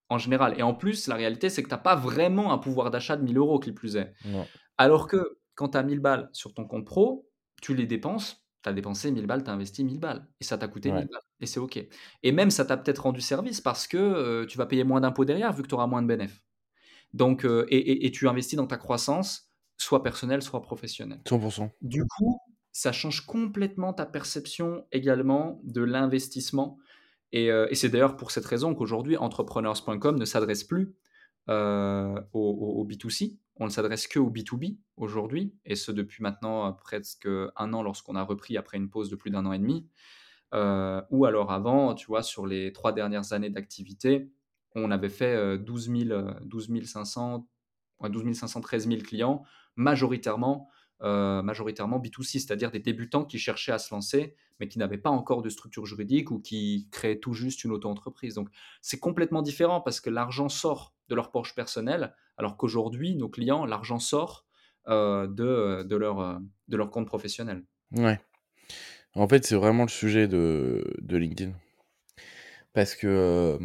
En général. Et en plus, la réalité, c'est que tu n'as pas vraiment un pouvoir d'achat de 1000 euros, qui plus est. Non. Alors que quand tu as 1000 balles sur ton compte pro, tu les dépenses, tu as dépensé 1000 balles, tu as investi 1000 balles. Et ça t'a coûté 1000 balles. Et c'est OK. Et même, ça t'a peut-être rendu service parce que euh, tu vas payer moins d'impôts derrière, vu que tu auras moins de bénéfices. Donc, euh, et, et, tu investis dans ta croissance, soit personnelle, soit professionnelle. 100%. Du coup, ça change complètement ta perception également de l'investissement euh, et, c'est d'ailleurs pour cette raison qu'aujourd'hui, entrepreneurs.com ne s'adresse plus euh, au, B2C, on ne s'adresse que au B2B aujourd'hui, et ce depuis maintenant euh, presque un an lorsqu'on a repris après une pause de plus d'un an et demi. ou alors avant, tu vois, sur les trois dernières années d'activité, on avait fait 12, 500, 12 500, 13 000 clients, majoritairement euh, majoritairement B2C, c'est-à-dire des débutants qui cherchaient à se lancer, mais qui n'avaient pas encore de structure juridique ou qui créaient tout juste une auto-entreprise. Donc c'est complètement différent parce que l'argent sort de leur poche personnelle, alors qu'aujourd'hui, nos clients, l'argent sort euh, de, de, leur, euh, de leur compte professionnel. Ouais. En fait, c'est vraiment le sujet de, de LinkedIn. Parce que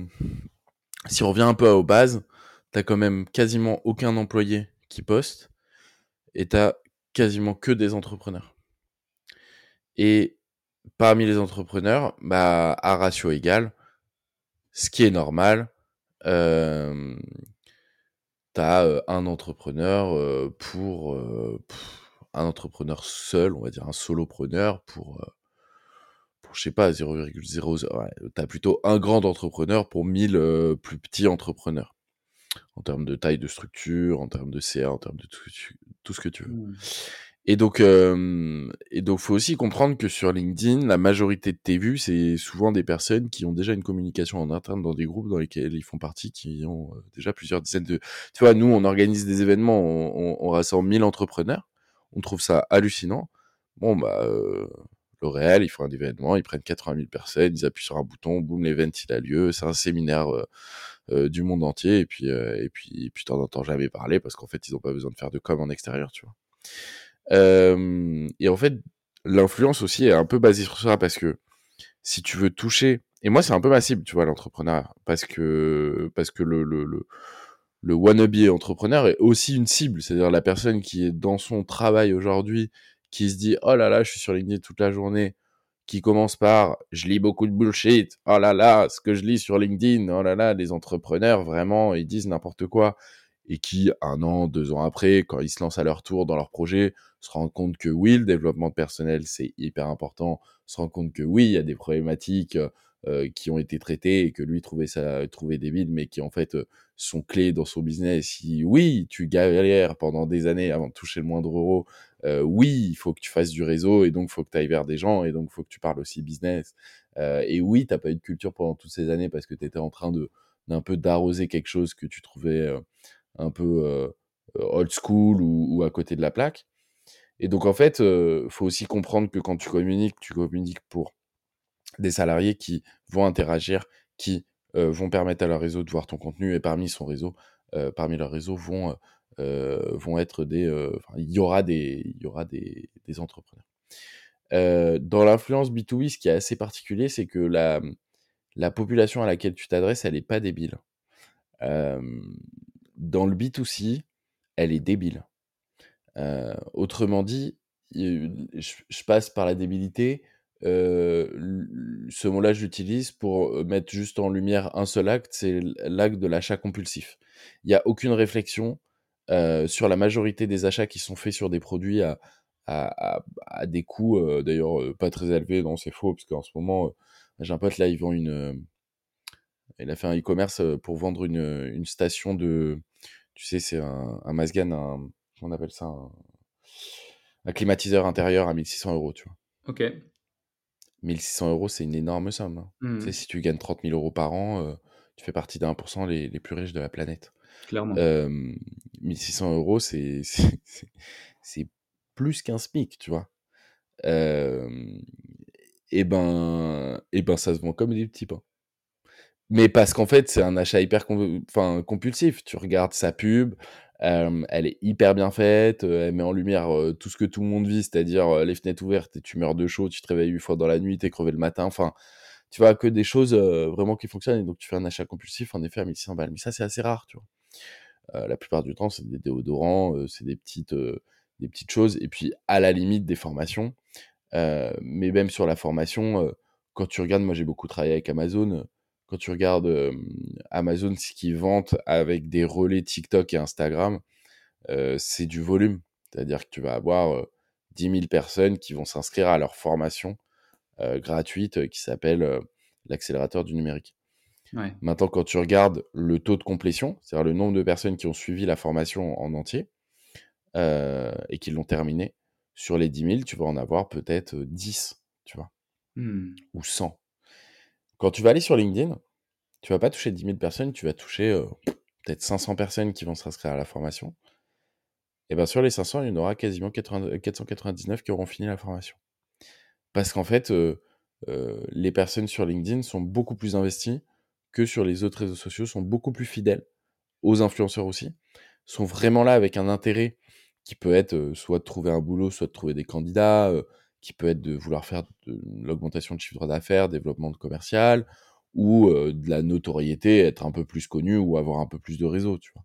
si on revient un peu aux bases, tu quand même quasiment aucun employé qui poste et tu as quasiment que des entrepreneurs. Et parmi les entrepreneurs, bah, à ratio égal, ce qui est normal, euh, tu as euh, un entrepreneur euh, pour, un entrepreneur seul, on va dire un solopreneur pour, pour, je sais pas, 0,0, ouais, tu as plutôt un grand entrepreneur pour 1000 euh, plus petits entrepreneurs. En termes de taille de structure, en termes de CA, en termes de tout, tout ce que tu veux. Mmh. Et donc, euh, et donc, faut aussi comprendre que sur LinkedIn, la majorité de tes vues, c'est souvent des personnes qui ont déjà une communication en interne dans des groupes dans lesquels ils font partie, qui ont euh, déjà plusieurs dizaines de. Tu vois, nous, on organise des événements, on, on, rassemble 1000 entrepreneurs, on trouve ça hallucinant. Bon, bah, euh, L'Oréal, ils font un événement, ils prennent 80 000 personnes, ils appuient sur un bouton, boum, l'événement il a lieu, c'est un séminaire euh, euh, du monde entier, et puis, euh, et puis, et puis t'en entends jamais parler parce qu'en fait, ils n'ont pas besoin de faire de com en extérieur, tu vois. Et en fait, l'influence aussi est un peu basée sur ça parce que si tu veux toucher, et moi c'est un peu ma cible, tu vois, l'entrepreneur, parce que parce que le, le, le, le wannabe entrepreneur est aussi une cible, c'est-à-dire la personne qui est dans son travail aujourd'hui, qui se dit oh là là, je suis sur LinkedIn toute la journée, qui commence par je lis beaucoup de bullshit, oh là là, ce que je lis sur LinkedIn, oh là là, les entrepreneurs vraiment ils disent n'importe quoi, et qui un an, deux ans après, quand ils se lancent à leur tour dans leur projet, se rendent compte que oui, le développement personnel, c'est hyper important, se rendent compte que oui, il y a des problématiques euh, qui ont été traitées et que lui trouvait ça trouvait débile, mais qui en fait euh, sont clés dans son business. Si oui, tu galères pendant des années avant de toucher le moindre euro, euh, oui, il faut que tu fasses du réseau et donc il faut que tu ailles vers des gens et donc il faut que tu parles aussi business. Euh, et oui, t'as pas eu de culture pendant toutes ces années parce que tu étais en train de d'un peu d'arroser quelque chose que tu trouvais euh, un peu old school ou, à côté de la plaque. Et donc en fait, faut aussi comprendre que quand tu communiques, tu communiques pour des salariés qui vont interagir, qui vont permettre à leur réseau de voir ton contenu et parmi son réseau, parmi leur réseau vont vont être des, il y aura des, il y aura des, des entrepreneurs. dans l'influence B2B, ce qui est assez particulier, c'est que la la population à laquelle tu t'adresses, elle est pas débile. dans le B2C, elle est débile. Euh, autrement dit, je, passe par la débilité. Euh, ce mot-là, j'utilise pour mettre juste en lumière un seul acte, c'est l'acte de l'achat compulsif. Il n'y a aucune réflexion euh, sur la majorité des achats qui sont faits sur des produits à, à, à, à des coûts, euh, d'ailleurs, euh, pas très élevés. Non, c'est faux, parce qu'en ce moment, j'ai un pote là, ils vend une. il a fait un e-commerce pour vendre une, une station de. Tu sais, c'est un, un Masgan, un on appelle ça un, un, climatiseur intérieur à 1600 euros, tu vois. Ok. 1600 euros, c'est une énorme somme. Hein. Mmh. Tu sais, si tu gagnes 30 000 euros par an, euh, tu fais partie d'un pour cent les, les, plus riches de la planète. Clairement. Euh, 1600 euros, c'est plus qu'un SMIC, tu vois. Euh, et ben, et ben, ça se vend comme des petits pains. Mais parce qu'en fait, c'est un achat hyper enfin, compulsif. Tu regardes sa pub, euh, elle est hyper bien faite, euh, elle met en lumière euh, tout ce que tout le monde vit, c'est-à-dire euh, les fenêtres ouvertes et tu meurs de chaud, tu te réveilles huit fois dans la nuit, t'es crevé le matin, enfin, tu vois, que des choses euh, vraiment qui fonctionnent et donc tu fais un achat compulsif en effet à 1600 balles. Mais ça, c'est assez rare, tu vois. La plupart du temps, c'est des déodorants, c'est des petites, des petites choses et puis à la limite des formations. mais même sur la formation, quand tu regardes, moi j'ai beaucoup travaillé avec Amazon quand tu regardes euh, Amazon, ce qu'ils vendent avec des relais TikTok et Instagram, euh, c'est du volume. C'est-à-dire que tu vas avoir euh, 10 000 personnes qui vont s'inscrire à leur formation gratuite qui s'appelle l'accélérateur du numérique. Ouais. Maintenant, quand tu regardes le taux de complétion, c'est-à-dire le nombre de personnes qui ont suivi la formation en entier et qui l'ont terminée, sur les 10 000, tu vas en avoir peut-être 10, tu vois, mmh. ou 100 quand tu vas aller sur LinkedIn, tu vas pas toucher 10 000 personnes, tu vas toucher euh, peut-être 500 personnes qui vont s'inscrire à la formation. Et bien sur les 500, il y en aura quasiment 80, 499 qui auront fini la formation. Parce qu'en fait, euh, euh, les personnes sur LinkedIn sont beaucoup plus investies que sur les autres réseaux sociaux, sont beaucoup plus fidèles aux influenceurs aussi, sont vraiment là avec un intérêt qui peut être euh, soit de trouver un boulot, soit de trouver des candidats, euh, qui peut être de vouloir faire de l'augmentation de chiffre d'affaires, développement de commercial, ou euh, de la notoriété, être un peu plus connu ou avoir un peu plus de réseau, tu vois.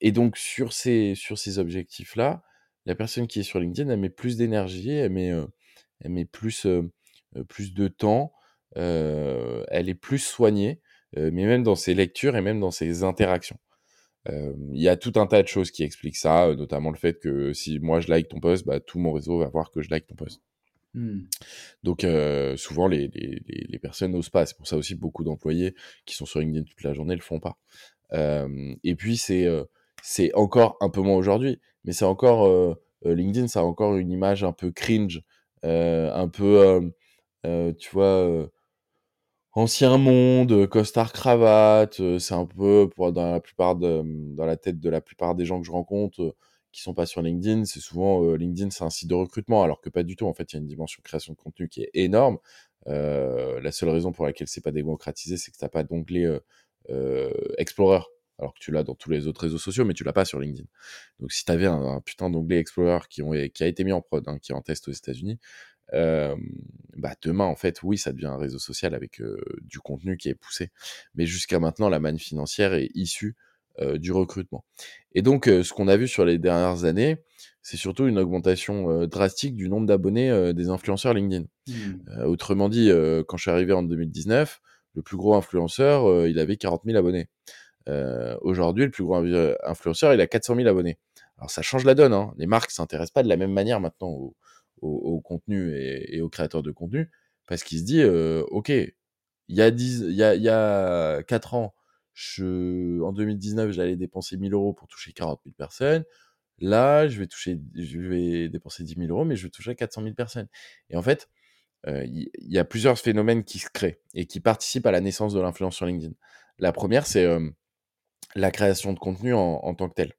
Et donc sur ces, sur ces objectifs-là, la personne qui est sur LinkedIn, elle met plus d'énergie, elle met, elle met plus, plus de temps, elle est plus soignée, mais même dans ses lectures et même dans ses interactions. Il y a tout un tas de choses qui expliquent ça, notamment le fait que si moi je like ton post, bah, tout mon réseau va voir que je like ton post. Mmh. Donc euh, souvent les, les, les, personnes n'osent pas. C'est pour ça aussi beaucoup d'employés qui sont sur LinkedIn toute la journée le font pas. Euh, et puis c'est euh, c'est encore un peu moins aujourd'hui, mais c'est encore euh, LinkedIn, ça a encore une image un peu cringe, un peu tu vois ancien monde, costard cravate. c'est un peu pour dans la plupart de, dans la tête de la plupart des gens que je rencontre qui sont pas sur LinkedIn, c'est souvent euh, LinkedIn, c'est un site de recrutement, alors que pas du tout. En fait, il y a une dimension création de contenu qui est énorme. Euh, la seule raison pour laquelle c'est pas démocratisé, c'est que t'as pas d'onglet euh, euh, Explorer, alors que tu l'as dans tous les autres réseaux sociaux, mais tu l'as pas sur LinkedIn. Donc, si tu avais un, putain d'onglet Explorer qui, ont, qui a été mis en prod, hein, qui est en test aux États-Unis, euh, bah demain en fait oui ça devient un réseau social avec du contenu qui est poussé mais jusqu'à maintenant la manne financière est issue du recrutement. Et donc, ce qu'on a vu sur les dernières années, c'est surtout une augmentation euh, drastique du nombre d'abonnés des influenceurs LinkedIn. Mmh. autrement dit, quand je suis arrivé en 2019, le plus gros influenceur, il avait 40 000 abonnés. Aujourd'hui, le plus gros influenceur, il a 400 000 abonnés. Alors ça change la donne. Hein. Les marques s'intéressent pas de la même manière maintenant au, contenu et, et, aux créateurs de contenu parce qu'ils se disent, ok, il y a 10, il y a, il y a 4 ans, je, en 2019, j'allais dépenser 1000 euros pour toucher 40 000 personnes. Là, je vais toucher, je vais dépenser 10 000 euros, mais je vais toucher 400 000 personnes. Et en fait, euh, il y, a plusieurs phénomènes qui se créent et qui participent à la naissance de l'influence sur LinkedIn. La première, c'est euh, la création de contenu en, en tant que tel.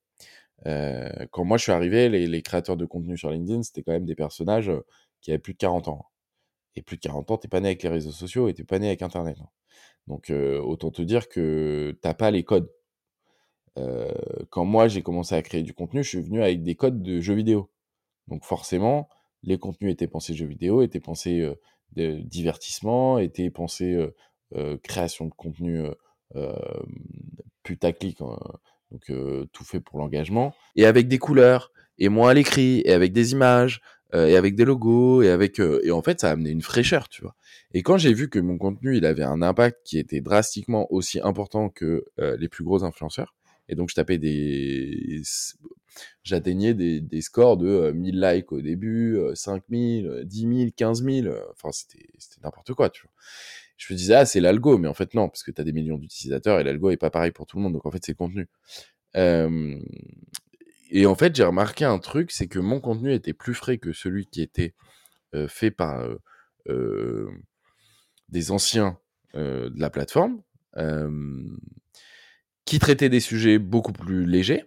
Euh, quand moi je suis arrivé, les, créateurs de contenu sur LinkedIn, c'était quand même des personnages euh, qui avaient plus de 40 ans. Et plus de 40 ans, t'es pas né avec les réseaux sociaux et t'es pas né avec Internet. Donc euh, autant te dire que t'as pas les codes. Euh, quand moi j'ai commencé à créer du contenu, je suis venu avec des codes de jeux vidéo. Donc forcément, les contenus étaient pensés jeux vidéo, étaient pensés euh, divertissement, étaient pensés création de contenu putaclic, hein. Donc tout fait pour l'engagement, et avec des couleurs, et moins à l'écrit, et avec des images, euh, et avec des logos et avec euh, et en fait ça a amené une fraîcheur tu vois. Et quand j'ai vu que mon contenu il avait un impact qui était drastiquement aussi important que euh, les plus gros influenceurs et donc je tapais des j'atteignais des, des scores de 1000 likes au début 5000 10 000 15 000 enfin c'était c'était n'importe quoi tu vois. Je me disais ah c'est l'algo mais en fait non parce que tu as des millions d'utilisateurs et l'algo est pas pareil pour tout le monde donc en fait c'est contenu. Euh, et en fait, j'ai remarqué un truc, c'est que mon contenu était plus frais que celui qui était euh, fait par euh, euh des anciens euh, de la plateforme, qui traitaient des sujets beaucoup plus légers,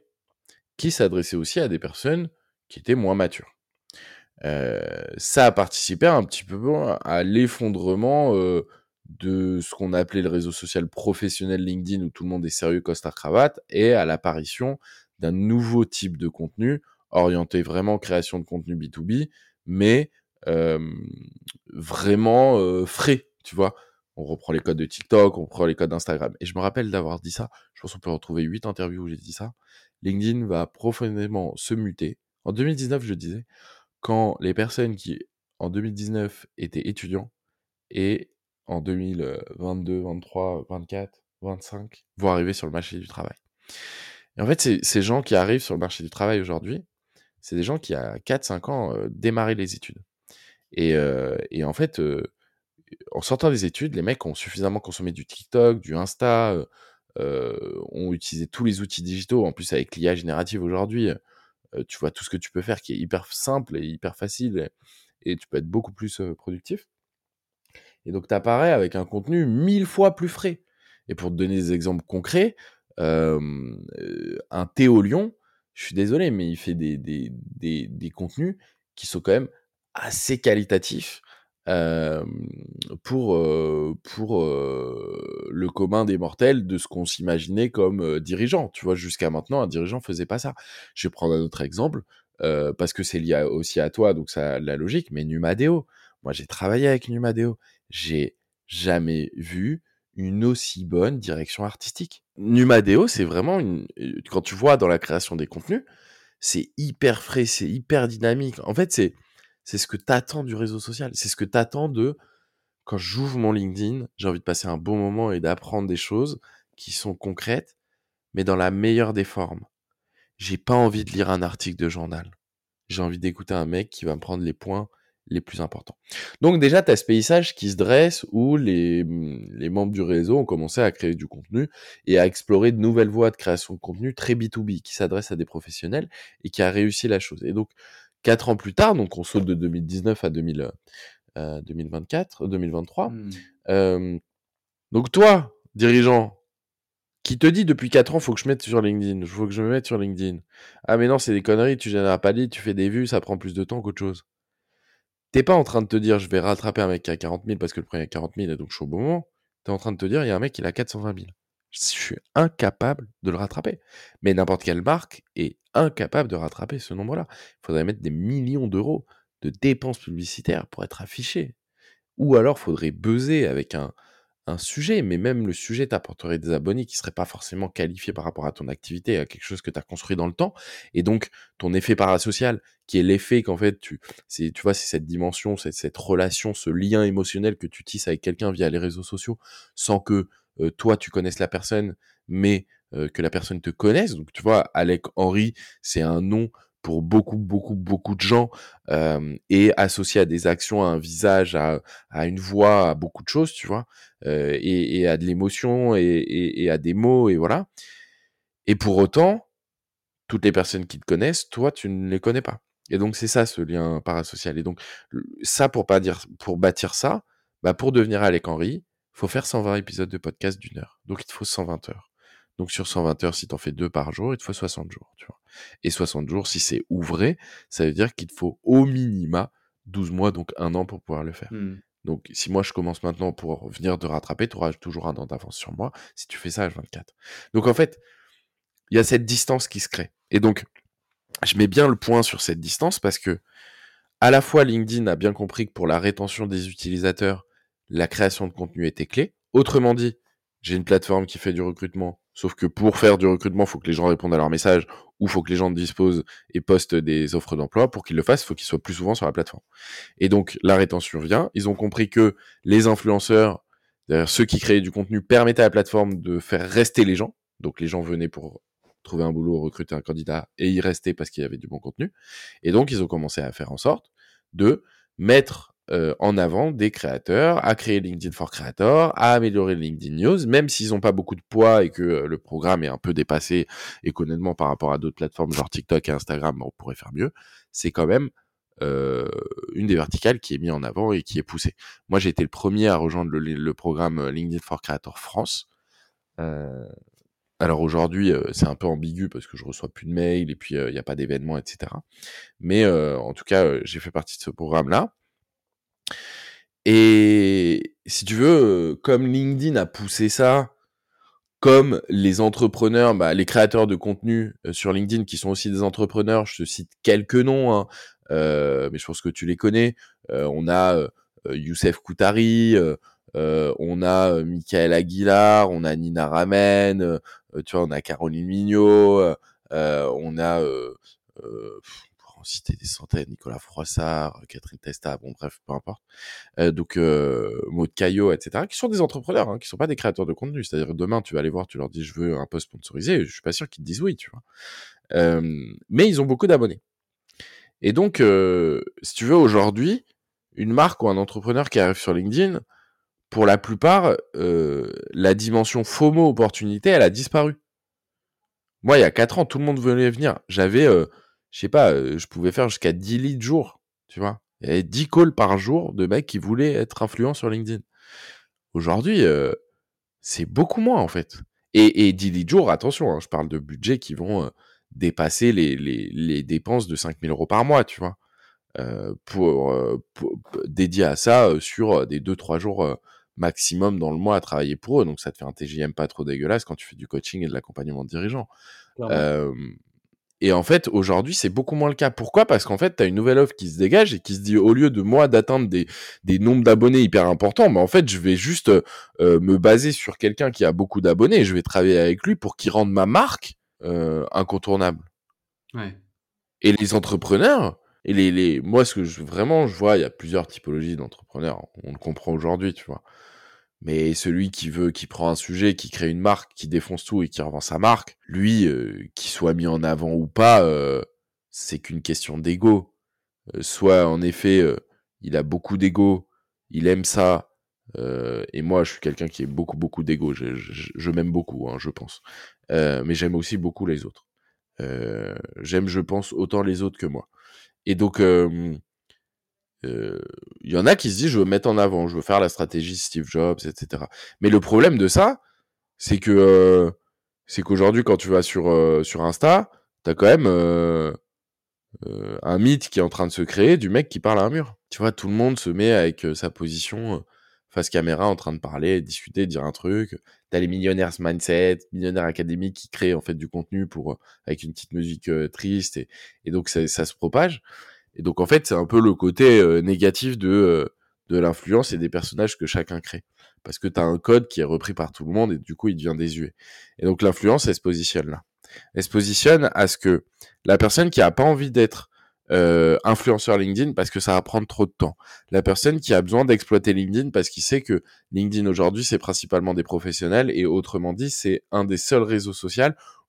qui s'adressaient aussi à des personnes qui étaient moins matures. ça a participé un petit peu à l'effondrement de ce qu'on appelait le réseau social professionnel LinkedIn où tout le monde est sérieux, costard cravate, et à l'apparition d'un nouveau type de contenu orienté vraiment création de contenu B2B, mais euh, vraiment euh, frais, tu vois. On reprend les codes de TikTok, on reprend les codes d'Instagram. Et je me rappelle d'avoir dit ça. Je pense qu'on peut retrouver huit interviews où j'ai dit ça. LinkedIn va profondément se muter. En 2019, je disais, quand les personnes qui, en 2019, étaient étudiants et en 2022, 23, 24, 25, vont arriver sur le marché du travail. Et en fait, ces gens qui arrivent sur le marché du travail aujourd'hui, c'est des gens qui, à 4-5 ans, euh, démarraient les études. Et, euh, en fait, euh, en sortant des études, les mecs ont suffisamment consommé du TikTok, du Insta, euh, ont utilisé tous les outils digitaux. En plus, avec l'IA générative aujourd'hui, tu vois tout ce que tu peux faire qui est hyper simple et hyper facile et, tu peux être beaucoup plus productif. Et donc, tu apparais avec un contenu mille fois plus frais. Et pour te donner des exemples concrets, euh, un Théo Lyon, je suis désolé, mais il fait des, des, des, des contenus qui sont quand même assez qualitatifs euh, pour, euh, pour euh, le commun des mortels de ce qu'on s'imaginait comme dirigeant. Tu vois, jusqu'à maintenant, un dirigeant faisait pas ça. Je vais prendre un autre exemple, parce que c'est lié aussi à toi, donc ça a la logique, mais Numadeo. Moi, j'ai travaillé avec Numadeo. J'ai jamais vu une aussi bonne direction artistique. Numadeo, c'est vraiment une. Quand tu vois dans la création des contenus, c'est hyper frais, c'est hyper dynamique. En fait, c'est c'est ce que t'attends du réseau social. C'est ce que t'attends de quand j'ouvre mon LinkedIn, j'ai envie de passer un bon moment et d'apprendre des choses qui sont concrètes, mais dans la meilleure des formes. J'ai pas envie de lire un article de journal. J'ai envie d'écouter un mec qui va me prendre les points les plus importants. Donc déjà, tu as ce paysage qui se dresse où les, les membres du réseau ont commencé à créer du contenu et à explorer de nouvelles voies de création de contenu très B2B qui s'adressent à des professionnels et qui a réussi la chose. Et donc, quatre ans plus tard, donc on saute de 2019 à 2000, 2024, 2023. donc toi, dirigeant, qui te dit depuis 4 ans, faut que je mette sur LinkedIn, faut que je me mette sur LinkedIn. Ah mais non, c'est des conneries, tu génères pas de tu fais des vues, ça prend plus de temps qu'autre chose. T'es pas en train de te dire, je vais rattraper un mec qui a 40 000 parce que le premier a 40 000 et donc je suis au bon moment. T'es en train de te dire, il y a un mec qui a 420 000. Je suis incapable de le rattraper. Mais n'importe quelle marque est incapable de rattraper ce nombre-là. Il faudrait mettre des millions d'euros de dépenses publicitaires pour être affiché. Ou alors, faudrait buzzer avec un, un sujet, mais même le sujet t'apporterait des abonnés qui seraient pas forcément qualifiés par rapport à ton activité, à quelque chose que tu as construit dans le temps. Et donc, ton effet parasocial, qui est l'effet qu'en fait, tu, tu vois, c'est cette dimension, cette relation, ce lien émotionnel que tu tisses avec quelqu'un via les réseaux sociaux, sans que euh, toi, tu connaisses la personne, mais euh, que la personne te connaisse. Donc, tu vois, Alec Henry, c'est un nom pour beaucoup, beaucoup, beaucoup de gens euh, et associé à des actions, à un visage, à, à une voix, à beaucoup de choses, tu vois, euh, et, et, à de l'émotion et, et, et, à des mots, et voilà. Et pour autant, toutes les personnes qui te connaissent, toi, tu ne les connais pas. Et donc, c'est ça, ce lien parasocial. Et donc, ça, pour pas dire, pour bâtir ça, bah, pour devenir Alec Henry, faut faire 120 épisodes de podcast d'une heure. Donc, il te faut 120 heures. Donc sur 120 heures, si tu en fais deux par jour, il te faut 60 jours. Tu vois. Et 60 jours, si c'est ouvré, ça veut dire qu'il te faut au minima 12 mois, donc un an pour pouvoir le faire. Mmh. Donc si moi je commence maintenant pour venir de rattraper, tu auras toujours un an d'avance sur moi si tu fais ça à 24. Donc en fait, il y a cette distance qui se crée. Et donc, je mets bien le point sur cette distance parce que à la fois LinkedIn a bien compris que pour la rétention des utilisateurs, la création de contenu était clé. Autrement dit, j'ai une plateforme qui fait du recrutement, Sauf que pour faire du recrutement, il faut que les gens répondent à leurs messages ou il faut que les gens disposent et postent des offres d'emploi. Pour qu'ils le fassent, il faut qu'ils soient plus souvent sur la plateforme. Et donc, la rétention vient. Ils ont compris que les influenceurs, ceux qui créaient du contenu, permettaient à la plateforme de faire rester les gens. Donc, les gens venaient pour trouver un boulot, recruter un candidat et y rester parce qu'il y avait du bon contenu. Et donc, ils ont commencé à faire en sorte de mettre euh, en avant des créateurs, à créer LinkedIn for Creator, à améliorer LinkedIn News, même s'ils n'ont pas beaucoup de poids et que euh, le programme est un peu dépassé économiquement par rapport à d'autres plateformes genre TikTok et Instagram, on pourrait faire mieux. C'est quand même euh, une des verticales qui est mise en avant et qui est poussée. Moi, j'ai été le premier à rejoindre le, programme LinkedIn for Creator France. alors aujourd'hui, c'est un peu ambigu parce que je reçois plus de mails et puis il n'y a pas d'événements, etc. Mais en tout cas, j'ai fait partie de ce programme-là. Et si tu veux, comme LinkedIn a poussé ça, comme les entrepreneurs, bah, les créateurs de contenu euh, sur LinkedIn qui sont aussi des entrepreneurs, je te cite quelques noms, hein, euh, mais je pense que tu les connais. Euh, on a Youssef Koutari, on a Michael Aguilar, on a Nina Ramen, tu vois, on a Caroline Mignot, on a citer des centaines, Nicolas Froissart, Catherine Testa, bon bref, peu importe. Euh, donc euh, Maud Caillot, etc., qui sont des entrepreneurs, hein, qui sont pas des créateurs de contenu. C'est-à-dire demain, tu vas aller voir, tu leur dis je veux un post sponsorisé, je suis pas sûr qu'ils te disent oui, tu vois. Euh, mais ils ont beaucoup d'abonnés. Et donc, euh, si tu veux, aujourd'hui, une marque ou un entrepreneur qui arrive sur LinkedIn, pour la plupart, euh, la dimension FOMO opportunité, elle a disparu. Moi, il y a 4 ans, tout le monde venait venir. J'avais euh, je sais pas, euh, je pouvais faire jusqu'à 10 leads jour, tu vois. Il y avait 10 calls par jour de mecs qui voulaient être influents sur LinkedIn. Aujourd'hui, euh, c'est beaucoup moins en fait. Et, et 10 leads jour, attention, hein, je parle de budgets qui vont euh, dépasser les, les, les, dépenses de 5000 euros par mois, tu vois. pour, pour, dédié à ça sur des 2-3 jours maximum dans le mois à travailler pour eux. Donc ça te fait un TGM pas trop dégueulasse quand tu fais du coaching et de l'accompagnement de dirigeants. Et en fait, aujourd'hui, c'est beaucoup moins le cas. Pourquoi? Parce qu'en fait, tu as une nouvelle offre qui se dégage et qui se dit, au lieu de moi d'atteindre des, des nombres d'abonnés hyper importants, mais en fait, je vais juste euh, me baser sur quelqu'un qui a beaucoup d'abonnés et je vais travailler avec lui pour qu'il rende ma marque euh, incontournable. Ouais. Et les entrepreneurs, et les, les, moi, ce que je, vraiment, je vois, il y a plusieurs typologies d'entrepreneurs. On le comprend aujourd'hui, tu vois. Mais celui qui veut, qui prend un sujet, qui crée une marque, qui défonce tout et qui revend sa marque, lui, euh, qu'il soit mis en avant ou pas, euh, c'est qu'une question d'ego. Euh, soit en effet, il a beaucoup d'ego, il aime ça. euh, et moi, je suis quelqu'un qui a beaucoup, beaucoup d'ego. Je, je- je m'aime beaucoup, hein, je pense. Euh, mais j'aime aussi beaucoup les autres. Euh, j'aime, je pense, autant les autres que moi. Et donc, euh, euh, il y en a qui se disent, je veux mettre en avant, je veux faire la stratégie Steve Jobs, etc. Mais le problème de ça, c'est que euh, c'est qu'aujourd'hui, quand tu vas sur euh, sur Insta, t'as quand même euh, euh, un mythe qui est en train de se créer du mec qui parle à un mur. Tu vois, tout le monde se met avec euh, sa position face caméra en train de parler, discuter, dire un truc. T'as les millionnaires mindset, millionnaires académiques qui créent en fait du contenu pour avec une petite musique triste et, et donc ça, ça se propage. Et donc en fait, c'est un peu le côté euh, négatif de euh, de l'influence et des personnages que chacun crée. Parce que tu as un code qui est repris par tout le monde et du coup, il devient désuet. Et donc l'influence, elle se positionne là. Elle se positionne à ce que la personne qui a pas envie d'être euh, influenceur LinkedIn parce que ça va prendre trop de temps. La personne qui a besoin d'exploiter LinkedIn parce qu'il sait que LinkedIn aujourd'hui, c'est principalement des professionnels et autrement dit, c'est un des seuls réseaux sociaux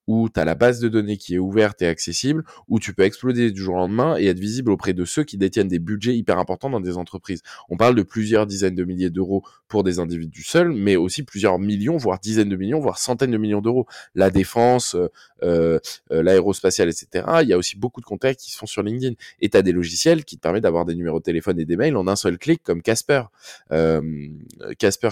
où tu as la base de données qui est ouverte et accessible, où tu peux exploser du jour au lendemain et être visible auprès de ceux qui détiennent des budgets hyper importants dans des entreprises. On parle de plusieurs dizaines de milliers d'euros pour des individus seuls, mais aussi plusieurs millions, voire dizaines de millions, voire centaines de millions d'euros. La défense, euh, euh, l'aérospatiale, etc. Il y a aussi beaucoup de contacts qui se font sur LinkedIn. Et tu as des logiciels qui te permettent d'avoir des numéros de téléphone et des mails en un seul clic, comme Casper. Euh, Casper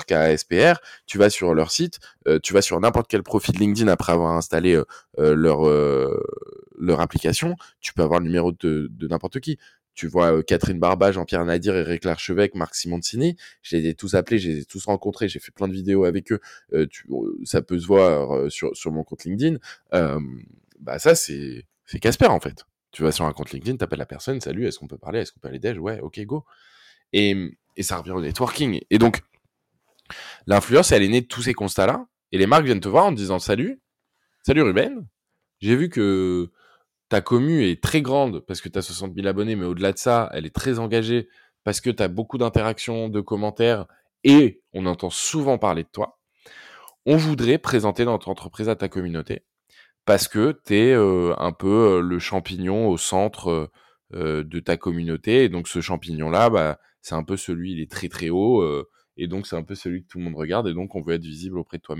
tu vas sur leur site, euh, tu vas sur n'importe quel profil LinkedIn après avoir installé euh, leur, euh, leur application, tu peux avoir le numéro de, n'importe qui. Tu vois euh, Catherine Barba, Jean-Pierre Nadir, Eric Larchevêque, Marc Simoncini. Je les ai tous appelés, je les ai tous rencontrés, j'ai fait plein de vidéos avec eux. Euh, ça peut se voir euh, sur, sur mon compte LinkedIn. Euh, bah ça, c'est Casper en fait. Tu vas sur un compte LinkedIn, t'appelles la personne, salut, est-ce qu'on peut parler, est-ce qu'on peut aller déj? Ouais, ok, go. Et, et ça revient au networking. Et donc, l'influence, elle est née de tous ces constats-là. Et les marques viennent te voir en te disant salut, salut Ruben, j'ai vu que ta commu est très grande parce que tu as 60 000 abonnés, mais au-delà de ça, elle est très engagée parce que tu as beaucoup d'interactions, de commentaires et on entend souvent parler de toi. On voudrait présenter notre entreprise à ta communauté parce que tu es euh, un peu euh, le champignon au centre euh, de ta communauté. Et donc ce champignon-là, bah, c'est un peu celui, il est très très haut. et donc c'est un peu celui que tout le monde regarde. Et donc on veut être visible auprès de toi.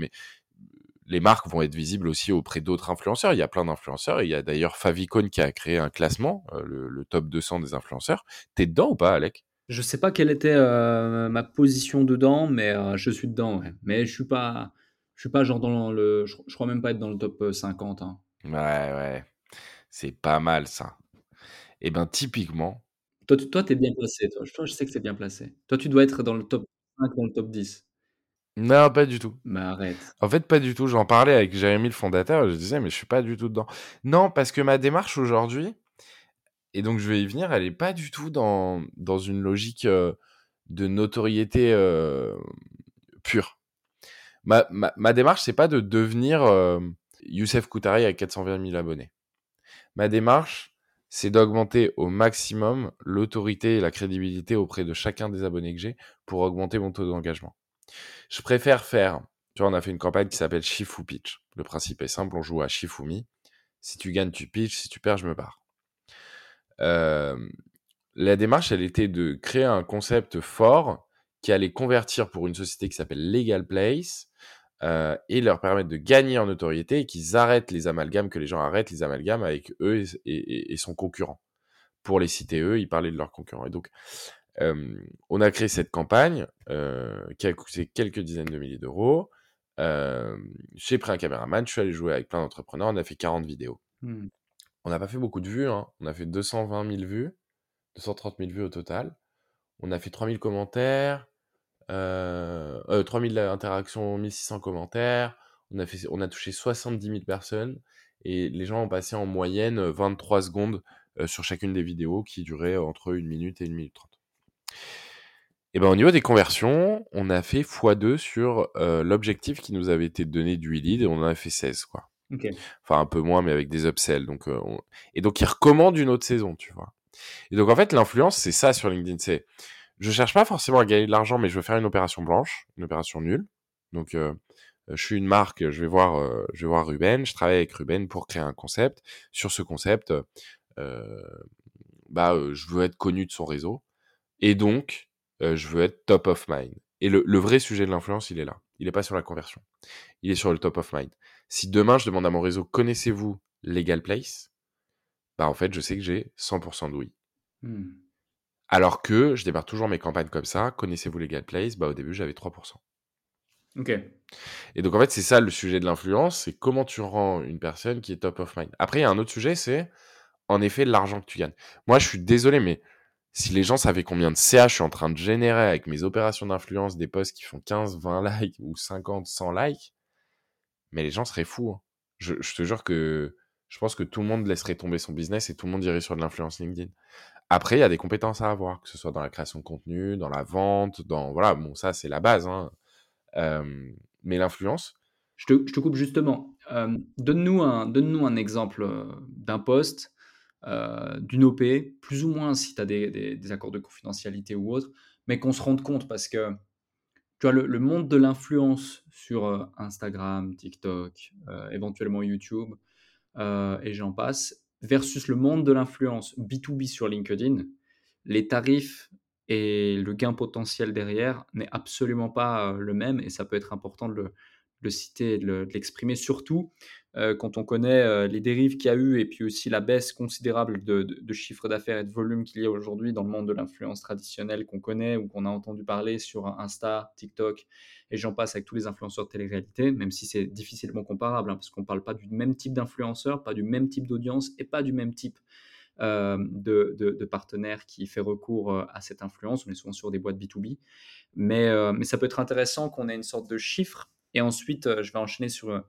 Les marques vont être visibles aussi auprès d'autres influenceurs. Il y a plein d'influenceurs. Il y a d'ailleurs Favicon qui a créé un classement, euh, le, le top 200 des influenceurs. T'es dedans ou pas, Alec? Je sais pas quelle était euh, ma position dedans, mais euh, je suis dedans. Ouais. Mais je suis pas, je suis pas genre dans le, je, je crois même pas être dans le top euh, 50. Hein. Ouais, ouais. C'est pas mal ça. Et ben typiquement, Toi, tu, toi, t'es bien placé. Toi, toi, je sais que c'est bien placé. Toi, tu dois être dans le top 5, dans le top 10. Non, pas du tout. Mais arrête. En fait, pas du tout. J'en parlais avec Jérémy, le fondateur, et je disais, mais je suis pas du tout dedans. Non, parce que ma démarche aujourd'hui, et donc je vais y venir, elle est pas du tout dans, dans une logique euh, de notoriété euh, pure. Ma, ma, ma démarche, c'est pas de devenir euh, Youssef Koutari avec 420 000 abonnés. Ma démarche, c'est d'augmenter au maximum l'autorité et la crédibilité auprès de chacun des abonnés que j'ai pour augmenter mon taux d'engagement. Je préfère faire, tu vois, on a fait une campagne qui s'appelle Shifu Pitch. Le principe est simple, on joue à Shifumi. Si tu gagnes, tu pitch, si tu perds, je me barre. La démarche, elle était de créer un concept fort qui allait convertir pour une société qui s'appelle Legal Place euh, et leur permettre de gagner en notoriété et qu'ils arrêtent les amalgames, que les gens arrêtent les amalgames avec eux et, et, son concurrent. Pour les citer eux, ils parlaient de leurs concurrents. Et donc, on a créé cette campagne qui a coûté quelques dizaines de milliers d'euros. J'ai pris un caméraman, je suis allé jouer avec plein d'entrepreneurs, on a fait 40 vidéos. Hmm. On n'a pas fait beaucoup de vues, hein. on a fait 220 000 vues, 230 000 vues au total. On a fait 3000 commentaires, euh, euh, 3000 interactions, 1600 commentaires. On a, fait, on a touché 70 000 personnes et les gens ont passé en moyenne 23 secondes euh, sur chacune des vidéos qui duraient entre 1 minute et 1 minute 30. Et ben au niveau des conversions, on a fait x2 sur euh, l'objectif qui nous avait été donné du lead et on en a fait 16 quoi. Enfin un peu moins mais avec des upsells donc euh, on... et donc ils recommandent une autre saison, tu vois. Et donc en fait l'influence c'est ça sur LinkedIn, c'est je cherche pas forcément à gagner de l'argent mais je veux faire une opération blanche, une opération nulle. Donc euh, je suis une marque, je vais voir euh, je vais voir Ruben, je travaille avec Ruben pour créer un concept. Sur ce concept bah je veux être connu de son réseau Et donc, euh, je veux être top of mind. Et le, le vrai sujet de l'influence, il est là. Il n'est pas sur la conversion. Il est sur le top of mind. Si demain, je demande à mon réseau, connaissez-vous Legal Place? Bah, en fait, je sais que j'ai 100% de oui. Mmh. Alors que je démarre toujours mes campagnes comme ça. Connaissez-vous Legal Place? Bah, au début, j'avais 3%. Ok. Et donc, en fait, c'est ça le sujet de l'influence, c'est comment tu rends une personne qui est top of mind. Après, il y a un autre sujet, c'est en effet l'argent que tu gagnes. Moi, je suis désolé, mais si les gens savaient combien de CA je suis en train de générer avec mes opérations d'influence, des posts qui font 15, 20 likes ou 50, 100 likes, mais les gens seraient fous. hein. Je, te jure que je pense que tout le monde laisserait tomber son business et tout le monde irait sur de l'influence LinkedIn. Après, il y a des compétences à avoir, que ce soit dans la création de contenu, dans la vente, dans... Voilà, bon, ça, c'est la base. hein. Mais l'influence, Je te, coupe justement. Donne-nous un, un exemple d'un poste, euh, d'une OP, plus ou moins si tu as des, des- accords de confidentialité ou autre, mais qu'on se rende compte parce que tu le, monde de l'influence sur euh, Instagram, TikTok, euh, éventuellement YouTube, et j'en passe, versus le monde de l'influence B2B sur LinkedIn, les tarifs et le gain potentiel derrière n'est absolument pas le même et ça peut être important de le, citer de l'exprimer, surtout euh, quand on connaît euh, les dérives qu'il y a eu et puis aussi la baisse considérable de, de, chiffre d'affaires et de volume qu'il y a aujourd'hui dans le monde de l'influence traditionnelle qu'on connaît ou qu'on a entendu parler sur Insta, TikTok et j'en passe avec tous les influenceurs de télé-réalité, même si c'est difficilement comparable, hein, parce qu'on ne parle pas du même type d'influenceur, pas du même type d'audience et pas du même type euh, de, de, de partenaire qui fait recours à cette influence. On est souvent sur des boîtes B2B. Mais, mais ça peut être intéressant qu'on ait une sorte de chiffre. Et ensuite, je vais enchaîner sur